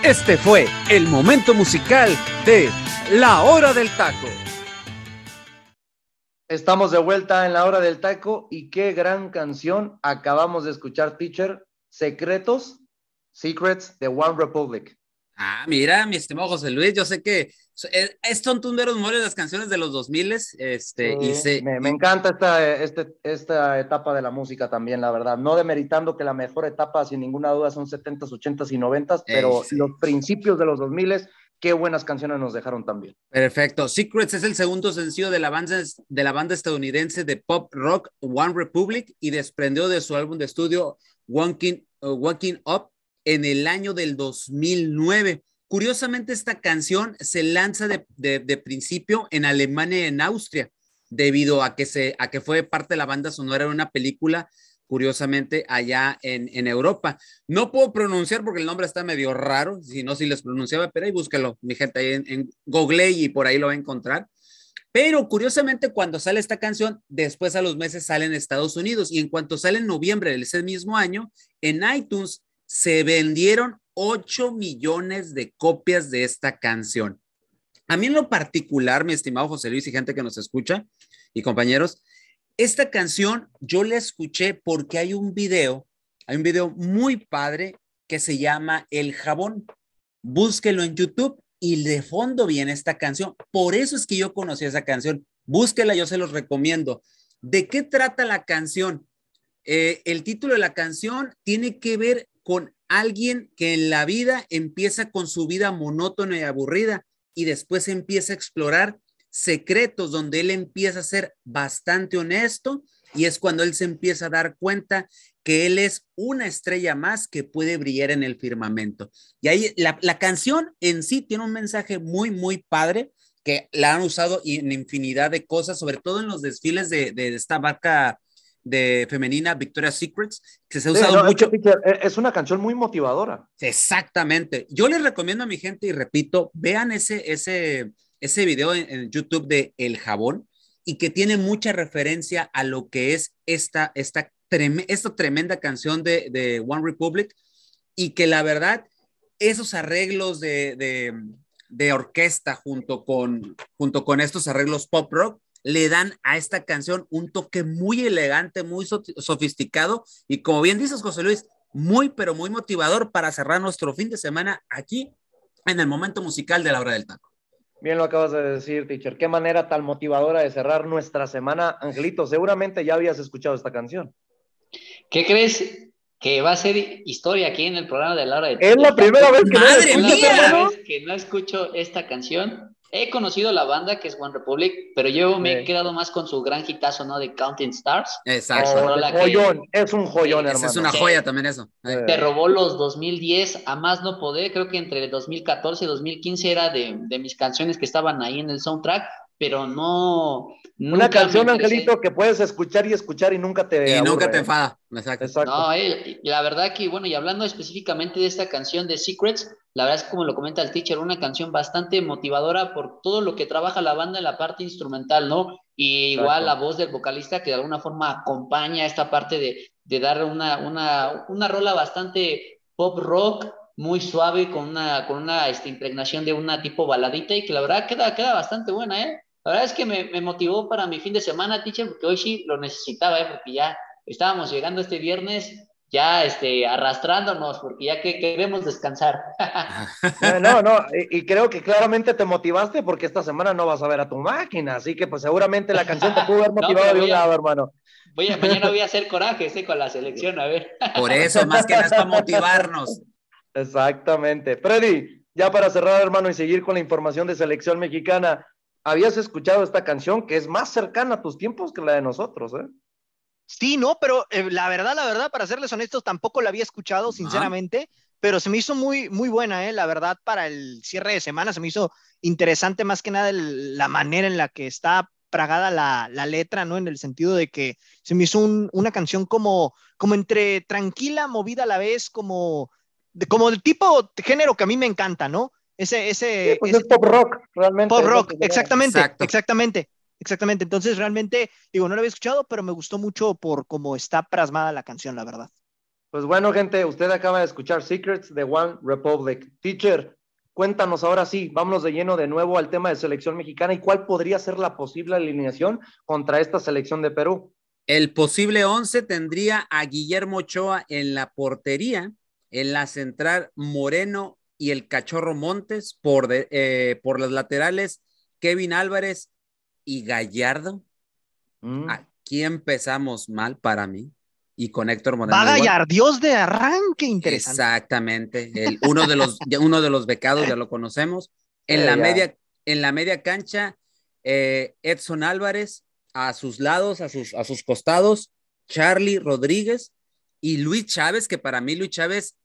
Este fue el momento musical de La Hora del Taco. Estamos de vuelta en La Hora del Taco y qué gran canción acabamos de escuchar, teacher. Secretos, Secrets de One Republic. Ah, mira, mi estimado José Luis, yo sé que eh, es tontuneros de las canciones de los 2000 este, y se, me, me, encanta esta, este, esta etapa de la música también, la verdad. No demeritando que la mejor etapa, sin ninguna duda, son 70s, 80s y 90s, pero los principios de los 2000 qué buenas canciones nos dejaron también. Perfecto. Secrets es el segundo sencillo de la banda, de la banda estadounidense de pop rock One Republic y desprendió de su álbum de estudio Walking, uh, Walking Up en el año del 2009. Curiosamente, esta canción se lanza de, principio en Alemania y en Austria, debido a que, se, a que fue parte de la banda sonora de una película, curiosamente, allá en, Europa. No puedo pronunciar porque el nombre está medio raro, si no, si les pronunciaba, pero ahí búsquelo, mi gente, ahí en, en Google y por ahí lo va a encontrar. Pero curiosamente, cuando sale esta canción, después a los meses sale en Estados Unidos y en cuanto sale en noviembre de ese mismo año, en iTunes se vendieron 8 millones de copias de esta canción. A mí en lo particular, mi estimado José Luis y gente que nos escucha y compañeros, esta canción yo la escuché porque hay un video, hay un video muy padre que se llama El jabón. Búsquelo en YouTube y de fondo viene esta canción. Por eso es que yo conocí esa canción. Búsquela, yo se los recomiendo. ¿De qué trata la canción? Eh, el título de la canción tiene que ver con alguien que en la vida empieza con su vida monótona y aburrida y después empieza a explorar secretos donde él empieza a ser bastante honesto y es cuando él se empieza a dar cuenta que él es una estrella más que puede brillar en el firmamento. Y ahí la, canción en sí tiene un mensaje muy, muy padre que la han usado en infinidad de cosas, sobre todo en los desfiles de, de esta barca de femenina Victoria's Secrets, que se ha usado mucho. E, es una canción muy motivadora. Exactamente. Yo les recomiendo a mi gente y repito, vean ese, ese, ese video en, YouTube de El Jabón y que tiene mucha referencia a lo que es esta, esta, esta tremenda canción de, de, One Republic y que la verdad, esos arreglos de, de, de orquesta junto con, junto con estos arreglos pop rock le dan a esta canción un toque muy elegante, muy sofisticado y como bien dices, José Luis, muy, pero muy motivador para cerrar nuestro fin de semana aquí en el momento musical de la hora del taco. Bien lo acabas de decir, teacher. Qué manera tan motivadora de cerrar nuestra semana. Angelito, seguramente ya habías escuchado esta canción. ¿Qué crees? Que va a ser historia aquí en el programa de la hora del taco. Es la primera vez que, Madre mía. que no escucho esta canción He conocido la banda que es One Republic, pero yo me he quedado más con su gran hitazo, ¿no? De Counting Stars. Exacto. joyón, es un joyón, hermano. Es una joya también eso. Te robó los 2010 a más no poder, creo que entre 2014 y 2015 era de, de mis canciones que estaban ahí en el soundtrack, pero no. Una canción, Angelito, que puedes escuchar y escuchar y nunca te. Y nunca te enfada. Exacto. No, eh, la verdad que, bueno, y hablando específicamente de esta canción de Secrets, la verdad es que, como lo comenta el teacher, una canción bastante motivadora por todo lo que trabaja la banda en la parte instrumental, ¿no? Y igual la voz del vocalista que de alguna forma acompaña esta parte de, de dar una, una, una rola bastante pop rock, muy suave, con una, con una este, impregnación de una tipo baladita y que la verdad queda, queda bastante buena, ¿eh? La verdad es que me, me, motivó para mi fin de semana, teacher, porque hoy sí lo necesitaba, ¿eh? porque ya estábamos llegando este viernes ya este, arrastrándonos, porque ya que queremos descansar. no, no, y, creo que claramente te motivaste porque esta semana no vas a ver a tu máquina, así que pues seguramente la canción te pudo haber motivado de un lado, hermano. Voy a, mañana voy a hacer coraje, ¿sí? con la selección, a ver. Por eso, más que nada para motivarnos. Exactamente. Freddy, ya para cerrar, hermano, y seguir con la información de selección mexicana, habías escuchado esta canción que es más cercana a tus tiempos que la de nosotros, ¿eh? Sí, no, pero eh, la verdad, la verdad, para serles honestos, tampoco la había escuchado, sinceramente, pero se me hizo muy, muy buena, ¿eh? La verdad, para el cierre de semana se me hizo interesante más que nada la manera en la que está pragada la, la, letra, ¿no? En el sentido de que se me hizo una canción como, como entre tranquila, movida a la vez, como, de, como del tipo de género que a mí me encanta, ¿no? Ese, ese, pues es pop rock, realmente. Pop rock, exactamente, exactamente, exactamente. Entonces, realmente, digo, no lo había escuchado, pero me gustó mucho por cómo está plasmada la canción, la verdad. Pues bueno, gente, usted acaba de escuchar Secrets de One Republic. Teacher, cuéntanos ahora sí, vámonos de lleno de nuevo al tema de selección mexicana y cuál podría ser la posible alineación contra esta selección de Perú. El posible 11 tendría a Guillermo Ochoa en la portería, en la central Moreno y el Cachorro Montes, por, eh, por las laterales Kevin Álvarez y Gallardo. Mm. Aquí empezamos mal para mí. Y con Héctor Moreno. Va Dios de arranque, interesante. Exactamente. El, uno, de los, uno de los becados, ya lo conocemos. En, la, media, en la media cancha, eh, Edson Álvarez, a sus lados, a sus, a sus costados, Charlie Rodríguez y Luis Chávez, que para mí Luis Chávez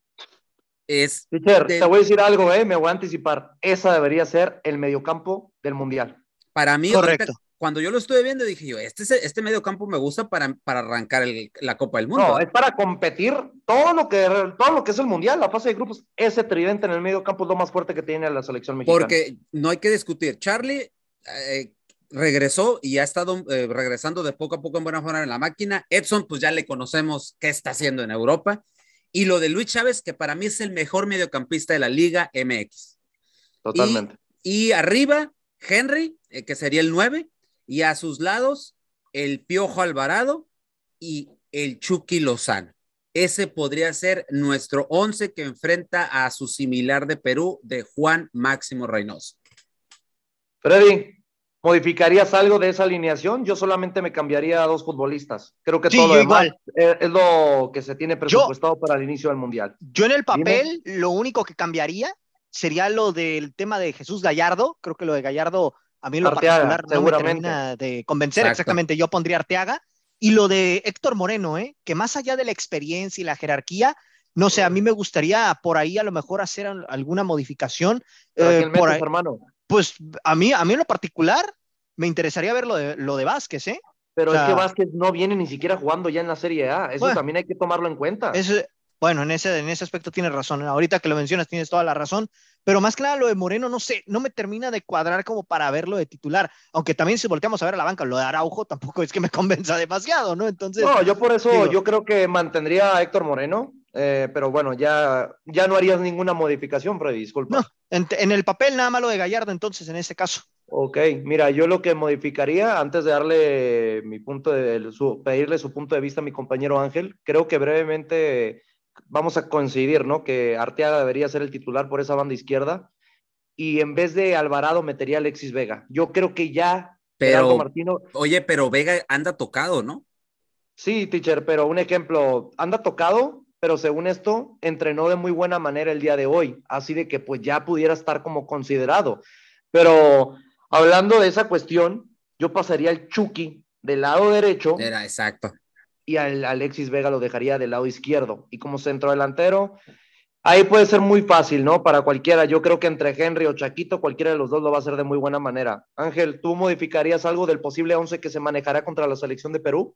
es... te voy a decir algo, eh, me voy a anticipar. Esa debería ser el mediocampo del Mundial. Para mí, Correcto. cuando yo lo estuve viendo, dije yo, este, este mediocampo me gusta para, para arrancar la Copa del Mundo. No, es para competir todo lo que, todo lo que es el Mundial, la fase de grupos. Ese tridente en el mediocampo es lo más fuerte que tiene la selección mexicana. Porque no hay que discutir. Charlie... Eh, regresó y ha estado eh, regresando de poco a poco en buena forma en la máquina. Edson, pues ya le conocemos qué está haciendo en Europa. Y lo de Luis Chávez, que para mí es el mejor mediocampista de la Liga MX. Totalmente. Y, arriba, Henry, eh, que sería el 9, y a sus lados, el Piojo Alvarado y el Chucky Lozano. Ese podría ser nuestro 11 que enfrenta a su similar de Perú, de Juan Máximo Reynoso. Freddy, ¿Modificarías algo de esa alineación? Yo solamente me cambiaría a dos futbolistas. Creo que todo lo demás es, lo que se tiene presupuestado para el inicio del Mundial. Yo en el papel, lo único que cambiaría sería lo del tema de Jesús Gallardo. Creo que lo de Gallardo, a mí en lo particular, no me termina de convencer. Exactamente, yo pondría Arteaga. Y lo de Héctor Moreno, ¿eh? que más allá de la experiencia y la jerarquía, no sé, a mí me gustaría por ahí a lo mejor hacer alguna modificación. Eh, por hermano? Pues a mí, a mí en lo particular, me interesaría ver lo de, lo de Vázquez, ¿eh? Pero es que Vázquez no viene ni siquiera jugando ya en la Serie A. Eso también hay que tomarlo en cuenta. bueno, en ese, en ese aspecto tienes razón. Ahorita que lo mencionas, tienes toda la razón. Pero más claro, lo de Moreno, no sé, no me termina de cuadrar como para verlo de titular. Aunque también si volteamos a ver a la banca, lo de Araujo tampoco es que me convenza demasiado, ¿no? Entonces. No, yo por eso, yo creo que mantendría a Héctor Moreno. Eh, pero bueno, ya, ya no harías ninguna modificación, Freddy, disculpa. No, en, el papel nada malo de Gallardo, entonces, en ese caso. Ok, mira, yo lo que modificaría, antes de darle mi punto de, su, pedirle su punto de vista a mi compañero Ángel, creo que brevemente vamos a coincidir, ¿no? Que Arteaga debería ser el titular por esa banda izquierda y en vez de Alvarado metería a Alexis Vega. Yo creo que ya. Pero, Martino, oye, pero Vega anda tocado, ¿no? Sí, teacher, pero un ejemplo, anda tocado, pero según esto, entrenó de muy buena manera el día de hoy, así de que pues ya pudiera estar como considerado. Pero hablando de esa cuestión, yo pasaría al Chucky del lado derecho. Era exacto. Y al Alexis Vega lo dejaría del lado izquierdo. Y como centro delantero, ahí puede ser muy fácil, ¿no? Para cualquiera. Yo creo que entre Henry o Chaquito, cualquiera de los dos lo va a hacer de muy buena manera. Ángel, ¿tú modificarías algo del posible 11 que se manejará contra la selección de Perú?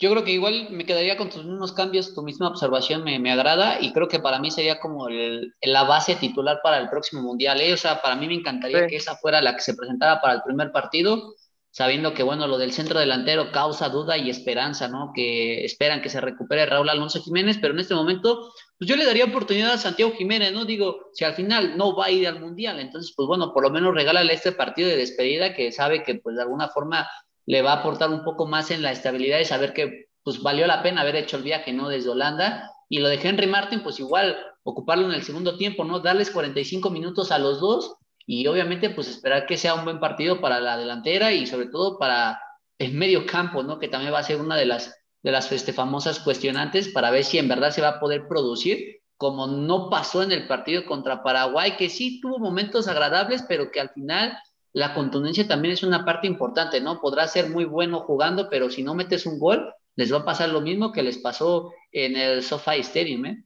Yo creo que igual me quedaría con tus mismos cambios, tu misma observación me, me agrada y creo que para mí sería como el, la base titular para el próximo mundial. ¿eh? O sea, para mí me encantaría que esa fuera la que se presentara para el primer partido, sabiendo que, bueno, lo del centro delantero causa duda y esperanza, ¿no? Que esperan que se recupere Raúl Alonso Jiménez, pero en este momento, pues yo le daría oportunidad a Santiago Jiménez, ¿no? Digo, si al final no va a ir al mundial, entonces, pues bueno, por lo menos regálale este partido de despedida que sabe que, pues de alguna forma le va a aportar un poco más en la estabilidad y saber que pues valió la pena haber hecho el viaje, ¿no? Desde Holanda. Y lo de Henry Martin, pues igual ocuparlo en el segundo tiempo, ¿no? Darles 45 minutos a los dos y obviamente pues esperar que sea un buen partido para la delantera y sobre todo para el medio campo, ¿no? Que también va a ser una de las, de las este, famosas cuestionantes para ver si en verdad se va a poder producir, como no pasó en el partido contra Paraguay, que sí tuvo momentos agradables, pero que al final la contundencia también es una parte importante, ¿no? Podrá ser muy bueno jugando, pero si no metes un gol, les va a pasar lo mismo que les pasó en el SoFi Stadium, ¿eh?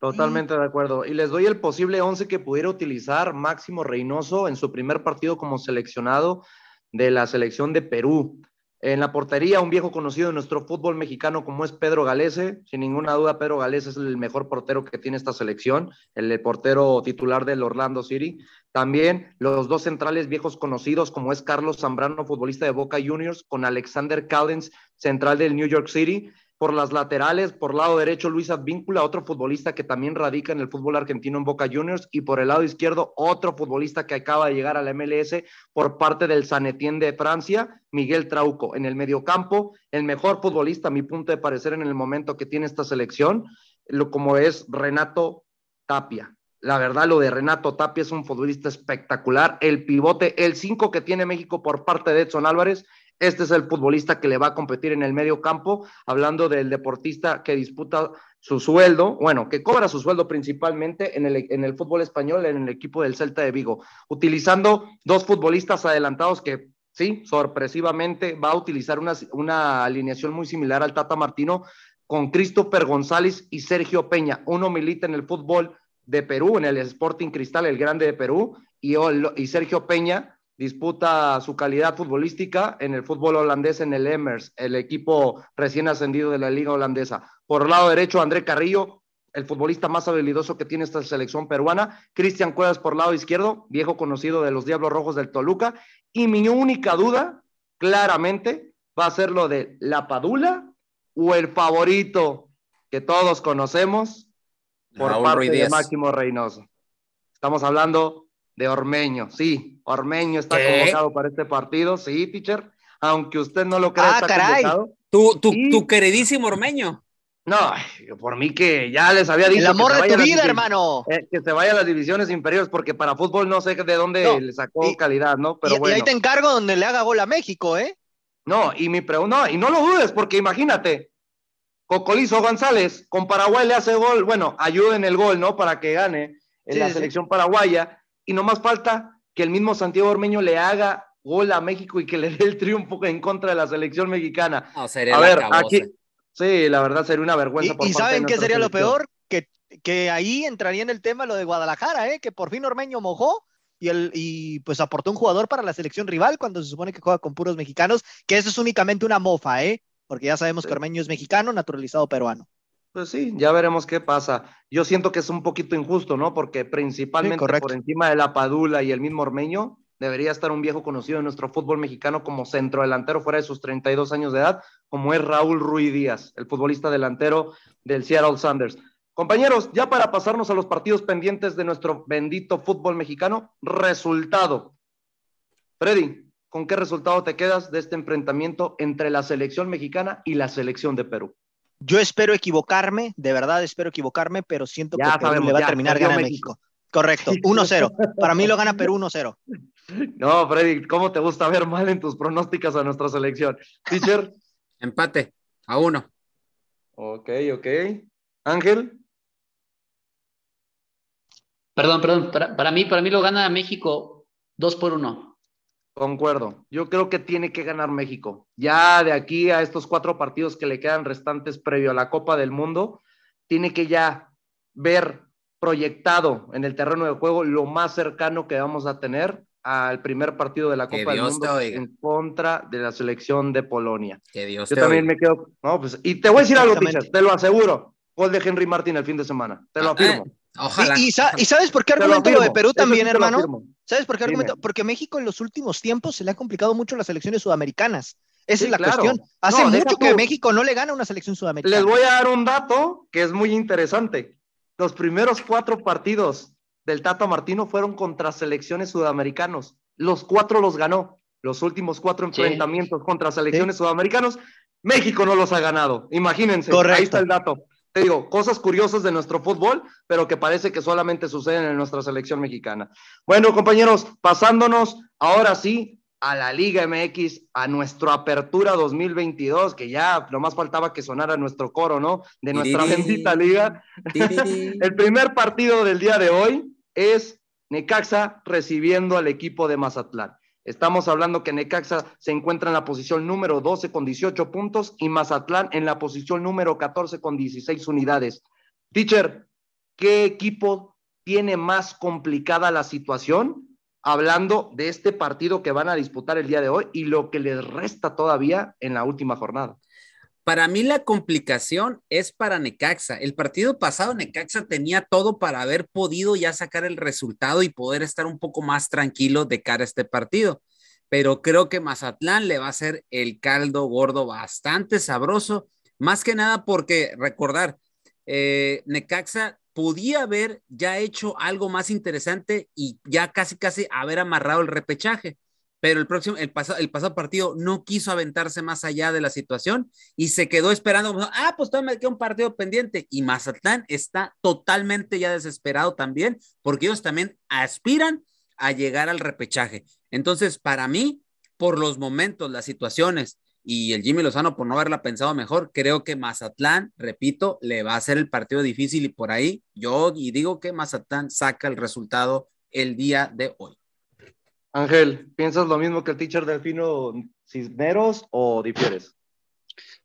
Totalmente de acuerdo. Y les doy el posible 11 que pudiera utilizar Máximo Reynoso en su primer partido como seleccionado de la selección de Perú. En la portería, un viejo conocido de nuestro fútbol mexicano como es Pedro Galese. Sin ninguna duda, Pedro Galese es el mejor portero que tiene esta selección, el portero titular del Orlando City. También los dos centrales viejos conocidos como es Carlos Zambrano, futbolista de Boca Juniors, con Alexander Callens, central del New York City. Por las laterales, por lado derecho Luis Advíncula, otro futbolista que también radica en el fútbol argentino en Boca Juniors, y por el lado izquierdo otro futbolista que acaba de llegar a la MLS por parte del San Etienne de Francia, Miguel Trauco. En el mediocampo, el mejor futbolista, a mi punto de parecer, en el momento que tiene esta selección, lo, como es Renato Tapia. La verdad, lo de Renato Tapia es un futbolista espectacular. El pivote, el 5 que tiene México por parte de Edson Álvarez este es el futbolista que le va a competir en el medio campo, hablando del deportista que disputa su sueldo, bueno, que cobra su sueldo principalmente en el, en el fútbol español, en el equipo del Celta de Vigo, utilizando dos futbolistas adelantados que sí, sorpresivamente va a utilizar una, una alineación muy similar al Tata Martino con Christopher González y Sergio Peña. Uno milita en el fútbol de Perú, en el Sporting Cristal, el grande de Perú, y, y Sergio Peña disputa su calidad futbolística en el fútbol holandés en el Emers, el equipo recién ascendido de la liga holandesa. Por el lado derecho, André Carrillo, el futbolista más habilidoso que tiene esta selección peruana. Cristian Cuevas por el lado izquierdo, viejo conocido de los Diablos Rojos del Toluca. Y mi única duda, claramente, va a ser lo de la Padula o el favorito que todos conocemos por parte de Máximo Reynoso. Estamos hablando de Ormeño. Sí, Ormeño está convocado para este partido. Sí, teacher. Aunque usted no lo crea, ah, caray. Tu, tu, queridísimo Ormeño. No, por mí que ya les había dicho. El amor de tu vida, hermano. Eh, que se vaya a las divisiones inferiores, porque para fútbol no sé de dónde le sacó calidad, ¿no? Pero bueno. y ahí te encargo donde le haga gol a México, ¿eh? No, y mi pregunta, y no lo dudes, porque imagínate, Cocolizo González con Paraguay le hace gol, bueno, ayuda en el gol, ¿no? Para que gane en la selección paraguaya y no más falta que el mismo Santiago Ormeño le haga gol a México y que le dé el triunfo en contra de la selección mexicana. a ver, aquí, sí, la verdad sería una vergüenza. ¿Y, saben qué sería lo peor? Que, que ahí entraría en el tema lo de Guadalajara, ¿eh? que por fin Ormeño mojó y, el, y pues aportó un jugador para la selección rival cuando se supone que juega con puros mexicanos, que eso es únicamente una mofa, ¿eh? porque ya sabemos que Ormeño es mexicano, naturalizado peruano. Pues sí, ya veremos qué pasa. Yo siento que es un poquito injusto, ¿no? Porque principalmente por encima de la Padula y el mismo Ormeño, debería estar un viejo conocido en nuestro fútbol mexicano como centrodelantero fuera de sus 32 años de edad, como es Raúl Ruiz Díaz, el futbolista delantero del Seattle Sanders. Compañeros, ya para pasarnos a los partidos pendientes de nuestro bendito fútbol mexicano, resultado. Freddy, ¿con qué resultado te quedas de este enfrentamiento entre la selección mexicana y la selección de Perú? Yo espero equivocarme, de verdad espero equivocarme, pero siento que Perú le va a terminar ganando México. Correcto, 1-0. Para mí lo gana Perú 1-0. No, Freddy, ¿cómo te gusta ver mal en tus pronósticas a nuestra selección? Teacher. Empate, a uno. Ok, ok. Ángel. Perdón, perdón. Para, para, mí, para mí lo gana México 2 por 1. Concuerdo. Yo creo que tiene que ganar México. Ya de aquí a estos cuatro partidos que le quedan restantes previo a la Copa del Mundo, tiene que ya ver proyectado en el terreno de juego lo más cercano que vamos a tener al primer partido de la Copa del Mundo en contra de la selección de Polonia. Que Dios Yo también me quedo. No, pues, y te voy a decir algo, te lo aseguro. Gol de Henry Martín el fin de semana. Te lo ah, afirmo. Eh, ojalá. Y, sabes por qué argumento lo, de Perú también, hermano? ¿Sabes por qué argumento? Porque México en los últimos tiempos se le ha complicado mucho las elecciones sudamericanas. Esa es la cuestión. Hace mucho que México no le gana una selección sudamericana. Les voy a dar un dato que es muy interesante. Los primeros cuatro partidos del Tata Martino fueron contra selecciones sudamericanos. Los cuatro los ganó. Los últimos cuatro enfrentamientos contra selecciones sudamericanos, México no los ha ganado. Imagínense. Ahí está el dato te digo, cosas curiosas de nuestro fútbol, pero que parece que solamente suceden en nuestra selección mexicana. Bueno, compañeros, pasándonos ahora sí a la Liga MX, a nuestra apertura 2022, que ya nomás faltaba que sonara nuestro coro, ¿no? De nuestra bendita liga. El primer partido del día de hoy es Necaxa recibiendo al equipo de Mazatlán. Estamos hablando que Necaxa se encuentra en la posición número 12 con 18 puntos y Mazatlán en la posición número 14 con 16 unidades. Teacher, ¿qué equipo tiene más complicada la situación? Hablando de este partido que van a disputar el día de hoy y lo que les resta todavía en la última jornada. Para mí la complicación es para Necaxa. El partido pasado Necaxa tenía todo para haber podido ya sacar el resultado y poder estar un poco más tranquilo de cara a este partido. Pero creo que Mazatlán le va a hacer el caldo gordo bastante sabroso. Más que nada porque recordar, eh, Necaxa podía haber ya hecho algo más interesante y ya casi casi haber amarrado el repechaje, pero el próximo, el pasado, el pasado partido no quiso aventarse más allá de la situación y se quedó esperando, ah, pues todavía me queda un partido pendiente y Mazatlán está totalmente ya desesperado también porque ellos también aspiran a llegar al repechaje. Entonces, para mí, por los momentos, las situaciones y el Jimmy Lozano por no haberla pensado mejor, creo que Mazatlán, repito, le va a hacer el partido difícil y por ahí yo y digo que Mazatlán saca el resultado el día de hoy. Ángel, ¿piensas lo mismo que el teacher Delfino Cisneros o difieres?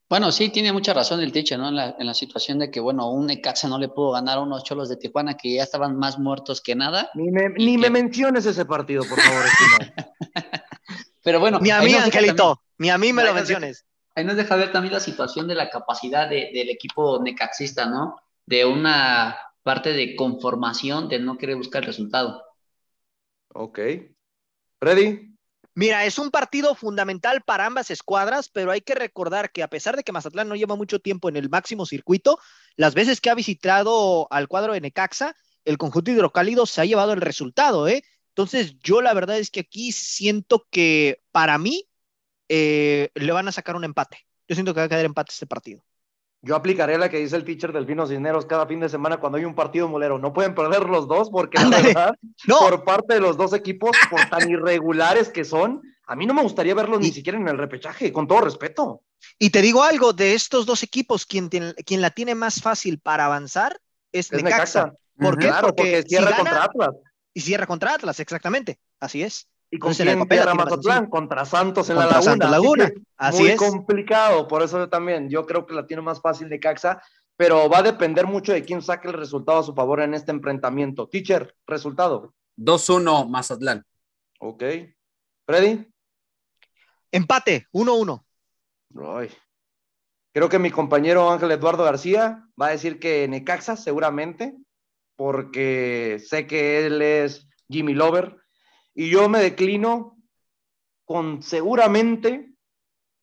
Bueno, sí, tiene mucha razón el teacher, ¿no? En la, situación de que, bueno, un Necaxa no le pudo ganar a unos cholos de Tijuana que ya estaban más muertos que nada. Ni me, ni me menciones ese partido, por favor, Pero bueno. Ni a mí, Angelito, ni a mí me lo menciones. ahí nos deja ver también la situación de la capacidad del equipo necaxista, ¿no? De una parte de conformación, de no querer buscar el resultado. Ok. Freddy. Mira, es un partido fundamental para ambas escuadras, pero hay que recordar que a pesar de que Mazatlán no lleva mucho tiempo en el máximo circuito, las veces que ha visitado al cuadro de Necaxa, el conjunto hidrocálido se ha llevado el resultado, ¿eh? Entonces, yo la verdad es que aquí siento que para mí eh, le van a sacar un empate. Yo siento que va a quedar empate este partido. Yo aplicaré la que dice el teacher del Pino Cisneros cada fin de semana cuando hay un partido molero. No pueden perder los dos porque la verdad, por parte de los dos equipos, por tan irregulares que son, a mí no me gustaría verlos ni siquiera en el repechaje, con todo respeto. Y te digo algo, de estos dos equipos, quien, quien la tiene más fácil para avanzar es, Necaxa. ¿Por qué? porque, cierra contra Atlas y cierra contra Atlas, exactamente. Así es. Y con quién Mazatlán, contra Santos en la Laguna. Santos Laguna. Así muy complicado, por eso yo también, yo creo que la tiene más fácil de Caxa, pero va a depender mucho de quién saque el resultado a su favor en este enfrentamiento. Teacher, resultado. 2-1 Mazatlán. Ok. Freddy. Empate, 1-1. Creo que mi compañero Ángel Eduardo García va a decir que Necaxa, seguramente porque sé que él es Jimmy Lover, y yo me declino con seguramente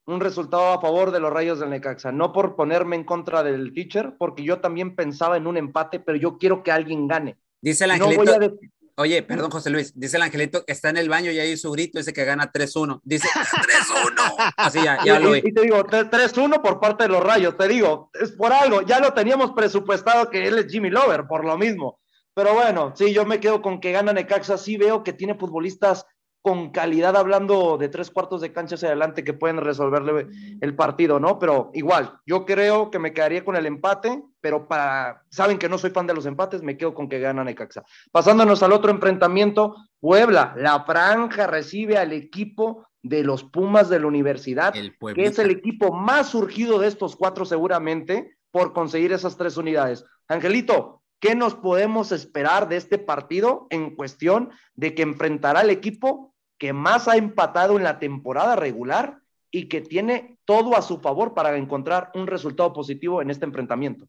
un resultado a favor de los Rayos del Necaxa, no por ponerme en contra del teacher, porque yo también pensaba en un empate, pero yo quiero que alguien gane. Dice el angelito, oye, perdón José Luis, dice el angelito que está en el baño y ahí su grito dice que gana 3-1, dice 3-1, así ya, ya lo vi. Y te digo, 3-1 por parte de los Rayos, te digo, es por algo, ya lo teníamos presupuestado que él es Jimmy Lover, por lo mismo. Pero bueno, sí, yo me quedo con que gana Necaxa. Sí veo que tiene futbolistas con calidad, hablando de tres cuartos de cancha hacia adelante, que pueden resolverle el partido, ¿no? Pero igual, yo creo que me quedaría con el empate, pero para, saben que no soy fan de los empates, me quedo con que gana Necaxa. Pasándonos al otro enfrentamiento, Puebla, la franja recibe al equipo de los Pumas de la universidad, que es el equipo más surgido de estos cuatro seguramente por conseguir esas tres unidades. Angelito, ¿Qué nos podemos esperar de este partido en cuestión de que enfrentará al equipo que más ha empatado en la temporada regular y que tiene todo a su favor para encontrar un resultado positivo en este enfrentamiento?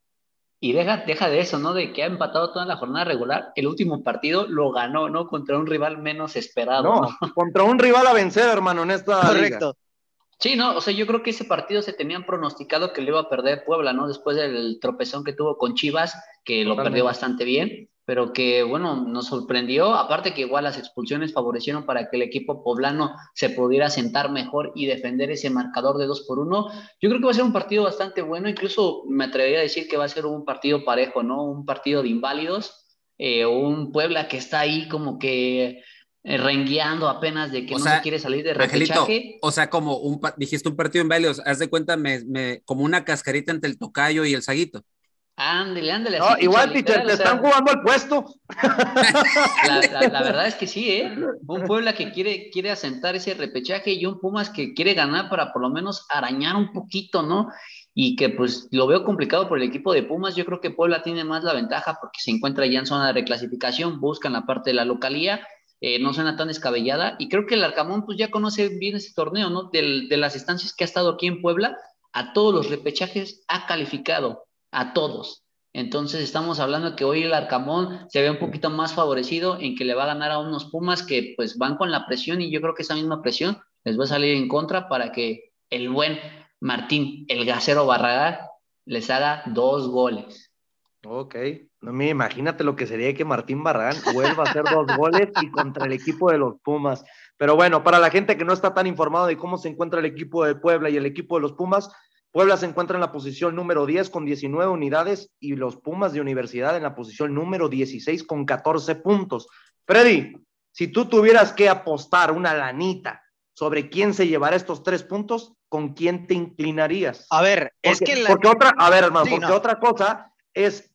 Y deja, deja de eso, ¿no? De que ha empatado toda la jornada regular. El último partido lo ganó, ¿no? Contra un rival menos esperado. No, contra un rival a vencer, hermano, en esta. Correcto. Sí, no, o sea, yo creo que ese partido se tenían pronosticado que le iba a perder Puebla, ¿no? Después del tropezón que tuvo con Chivas, que lo perdió bastante bien, pero que, bueno, nos sorprendió. Aparte que igual las expulsiones favorecieron para que el equipo poblano se pudiera sentar mejor y defender ese marcador de dos por uno. Yo creo que va a ser un partido bastante bueno, incluso me atrevería a decir que va a ser un partido parejo, ¿no? Un partido de inválidos, eh, un Puebla que está ahí como que rengueando apenas de que no se quiere salir de repechaje. o sea, como un, dijiste un partido en Vélez, haz de cuenta, me, como una cascarita entre el tocayo y el saguito. Ándale, ándale. No, igual, te están jugando al puesto. La, verdad es que sí, ¿eh? Un Puebla que quiere, quiere asentar ese repechaje y un Pumas que quiere ganar para por lo menos arañar un poquito, ¿no? Y que pues lo veo complicado por el equipo de Pumas. Yo creo que Puebla tiene más la ventaja porque se encuentra ya en zona de reclasificación, buscan la parte de la localía eh, no suena tan descabellada. Y creo que el Arcamón pues ya conoce bien ese torneo, ¿no? de las estancias que ha estado aquí en Puebla, a todos los repechajes ha calificado, a todos. Entonces estamos hablando que hoy el Arcamón se ve un poquito más favorecido en que le va a ganar a unos Pumas que pues van con la presión y yo creo que esa misma presión les va a salir en contra para que el buen Martín, el gasero Barragán, les haga dos goles. Ok, no, me imagínate lo que sería que Martín Barragán vuelva a hacer dos goles y contra el equipo de los Pumas. Pero bueno, para la gente que no está tan informado de cómo se encuentra el equipo de Puebla y el equipo de los Pumas, Puebla se encuentra en la posición número 10 con 19 unidades y los Pumas de Universidad en la posición número 16 con 14 puntos. Freddy, si tú tuvieras que apostar una lanita sobre quién se llevará estos tres puntos, ¿con quién te inclinarías? A ver, es que la... porque otra, a ver, hermano, porque otra cosa es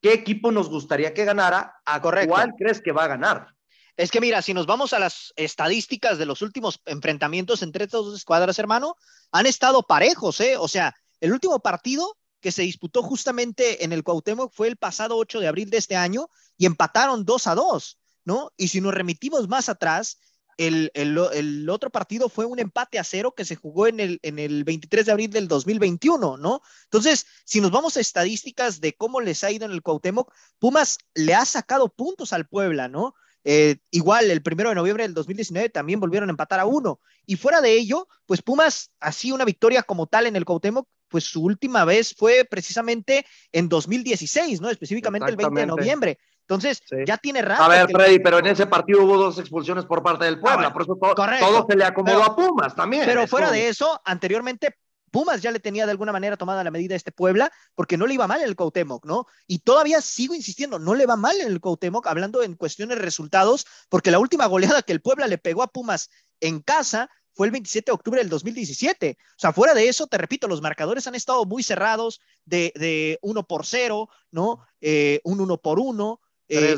qué equipo nos gustaría que ganara, a cuál crees que va a ganar. Es que mira, si nos vamos a las estadísticas de los últimos enfrentamientos entre estas dos escuadras, hermano, han estado parejos, ¿eh? O sea, el último partido que se disputó justamente en el Cuauhtémoc fue el pasado 8 de abril de este año y empataron 2 a 2, ¿no? Y si nos remitimos más atrás, el, el, otro partido fue un empate a cero que se jugó en el, en el 23 de abril del 2021, ¿no? Entonces, si nos vamos a estadísticas de cómo les ha ido en el Cuauhtémoc, Pumas le ha sacado puntos al Puebla, ¿no? Eh, igual, el primero de noviembre del 2019 también volvieron a empatar a uno. Y fuera de ello, pues Pumas, así una victoria como tal en el Cuauhtémoc, pues su última vez fue precisamente en 2016, ¿no? Específicamente el 20 de noviembre. Entonces, ya tiene rato. A ver, Freddy, pero en ese partido hubo dos expulsiones por parte del ah, Puebla, por eso todo, se le acomodó pero, a Pumas también. Pero fuera de eso, anteriormente Pumas ya le tenía de alguna manera tomada la medida a este Puebla, porque no le iba mal el Cuauhtémoc, ¿no? Y todavía sigo insistiendo, no le va mal el Cuauhtémoc, hablando en cuestiones de resultados, porque la última goleada que el Puebla le pegó a Pumas en casa fue el 27 de octubre del 2017. O sea, fuera de eso, te repito, los marcadores han estado muy cerrados de, de 1 por 0, ¿no? Eh, un 1 por 1, eh,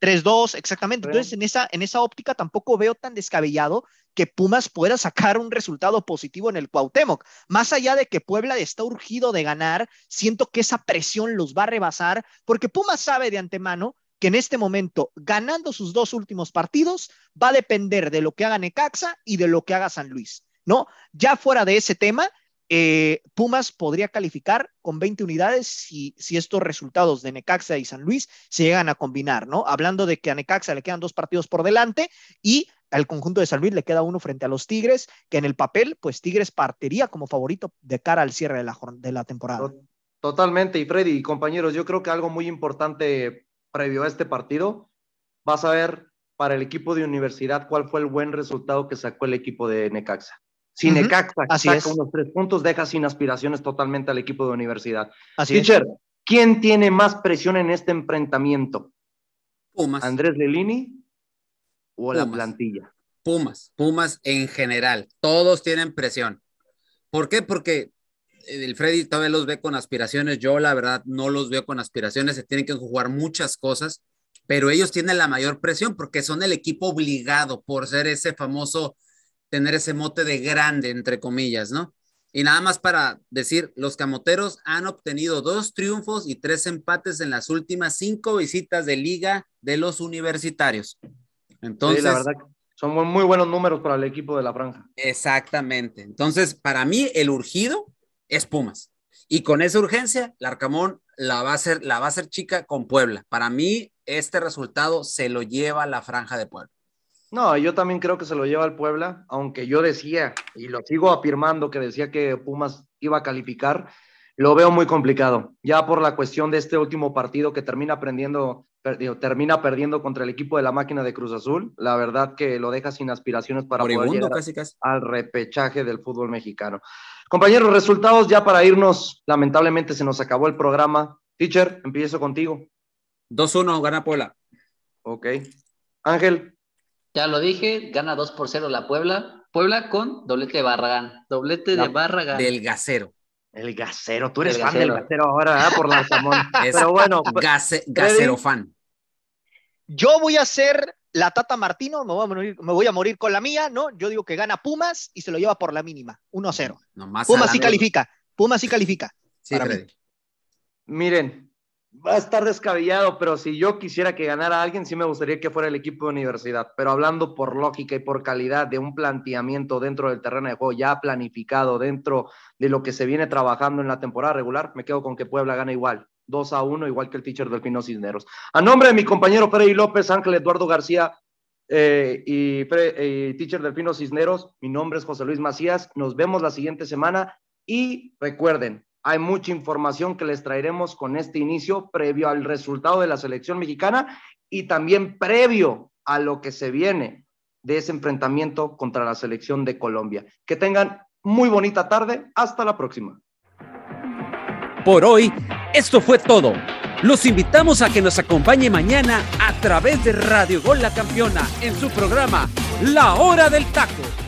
3-2, exactamente. Entonces, en esa, en esa óptica tampoco veo tan descabellado que Pumas pueda sacar un resultado positivo en el Cuauhtémoc. Más allá de que Puebla está urgido de ganar, siento que esa presión los va a rebasar, porque Pumas sabe de antemano que en este momento, ganando sus dos últimos partidos, va a depender de lo que haga Necaxa y de lo que haga San Luis, ¿no? Ya fuera de ese tema, eh, Pumas podría calificar con 20 unidades si, estos resultados de Necaxa y San Luis se llegan a combinar, ¿no? Hablando de que a Necaxa le quedan dos partidos por delante y al conjunto de San Luis le queda uno frente a los Tigres, que en el papel, pues Tigres partiría como favorito de cara al cierre de la, de la temporada. Totalmente, y Freddy, y compañeros, yo creo que algo muy importante previo a este partido, vas a ver para el equipo de universidad cuál fue el buen resultado que sacó el equipo de Necaxa. Si Necaxa saca unos tres puntos, deja sin aspiraciones totalmente al equipo de universidad. Así Teacher, ¿quién tiene más presión en este enfrentamiento? Pumas. ¿Andrés Lelini o la plantilla? Pumas, Pumas en general. Todos tienen presión. ¿Por qué? Porque el Freddy todavía los ve con aspiraciones. Yo, la verdad, no los veo con aspiraciones. Se tienen que jugar muchas cosas, pero ellos tienen la mayor presión porque son el equipo obligado por ser ese famoso tener ese mote de grande, entre comillas, ¿no? Y nada más para decir, los camoteros han obtenido dos triunfos y tres empates en las últimas cinco visitas de liga de los universitarios. Entonces, la verdad, son muy buenos números para el equipo de la franja. Exactamente. Entonces, para mí, el urgido es Pumas. Y con esa urgencia, el Arcamón la va a hacer, la va a hacer chica con Puebla. Para mí, este resultado se lo lleva la franja de Puebla. No, yo también creo que se lo lleva al Puebla, aunque yo decía, y lo sigo afirmando, que decía que Pumas iba a calificar, lo veo muy complicado. Ya por la cuestión de este último partido que termina aprendiendo, termina perdiendo contra el equipo de la máquina de Cruz Azul, la verdad que lo deja sin aspiraciones para poder llegar al repechaje del fútbol mexicano. Compañeros, resultados ya para irnos, lamentablemente se nos acabó el programa. Teacher, empiezo contigo. 2-1, gana Puebla. Ok. Ángel. Ya lo dije, gana 2 por 0 la Puebla. Puebla con doblete de Barragán. Doblete de Barragán. Del gasero. El gasero, tú eres fan del gasero ahora, ¿verdad? Por la Pero bueno. Pues, gasero fan. Yo voy a ser la Tata Martino, me voy, a morir, me voy, a morir, con la mía, ¿no? Yo digo que gana Pumas y se lo lleva por la mínima, 1-0. Pumas sí califica, Pumas sí califica. Sí, Miren, va a estar descabellado, pero si yo quisiera que ganara alguien, sí me gustaría que fuera el equipo de universidad. Pero hablando por lógica y por calidad de un planteamiento dentro del terreno de juego ya planificado, dentro de lo que se viene trabajando en la temporada regular, me quedo con que Puebla gana igual. 2 a 1, igual que el teacher del Pino Cisneros. A nombre de mi compañero Freddy López, Ángel Eduardo García eh, y, y teacher del Pino Cisneros, mi nombre es José Luis Macías. Nos vemos la siguiente semana y recuerden, Hay mucha información que les traeremos con este inicio previo al resultado de la selección mexicana y también previo a lo que se viene de ese enfrentamiento contra la selección de Colombia. Que tengan muy bonita tarde. Hasta la próxima. Por hoy, esto fue todo. Los invitamos a que nos acompañe mañana a través de Radio Gol La Campeona en su programa La Hora del Taco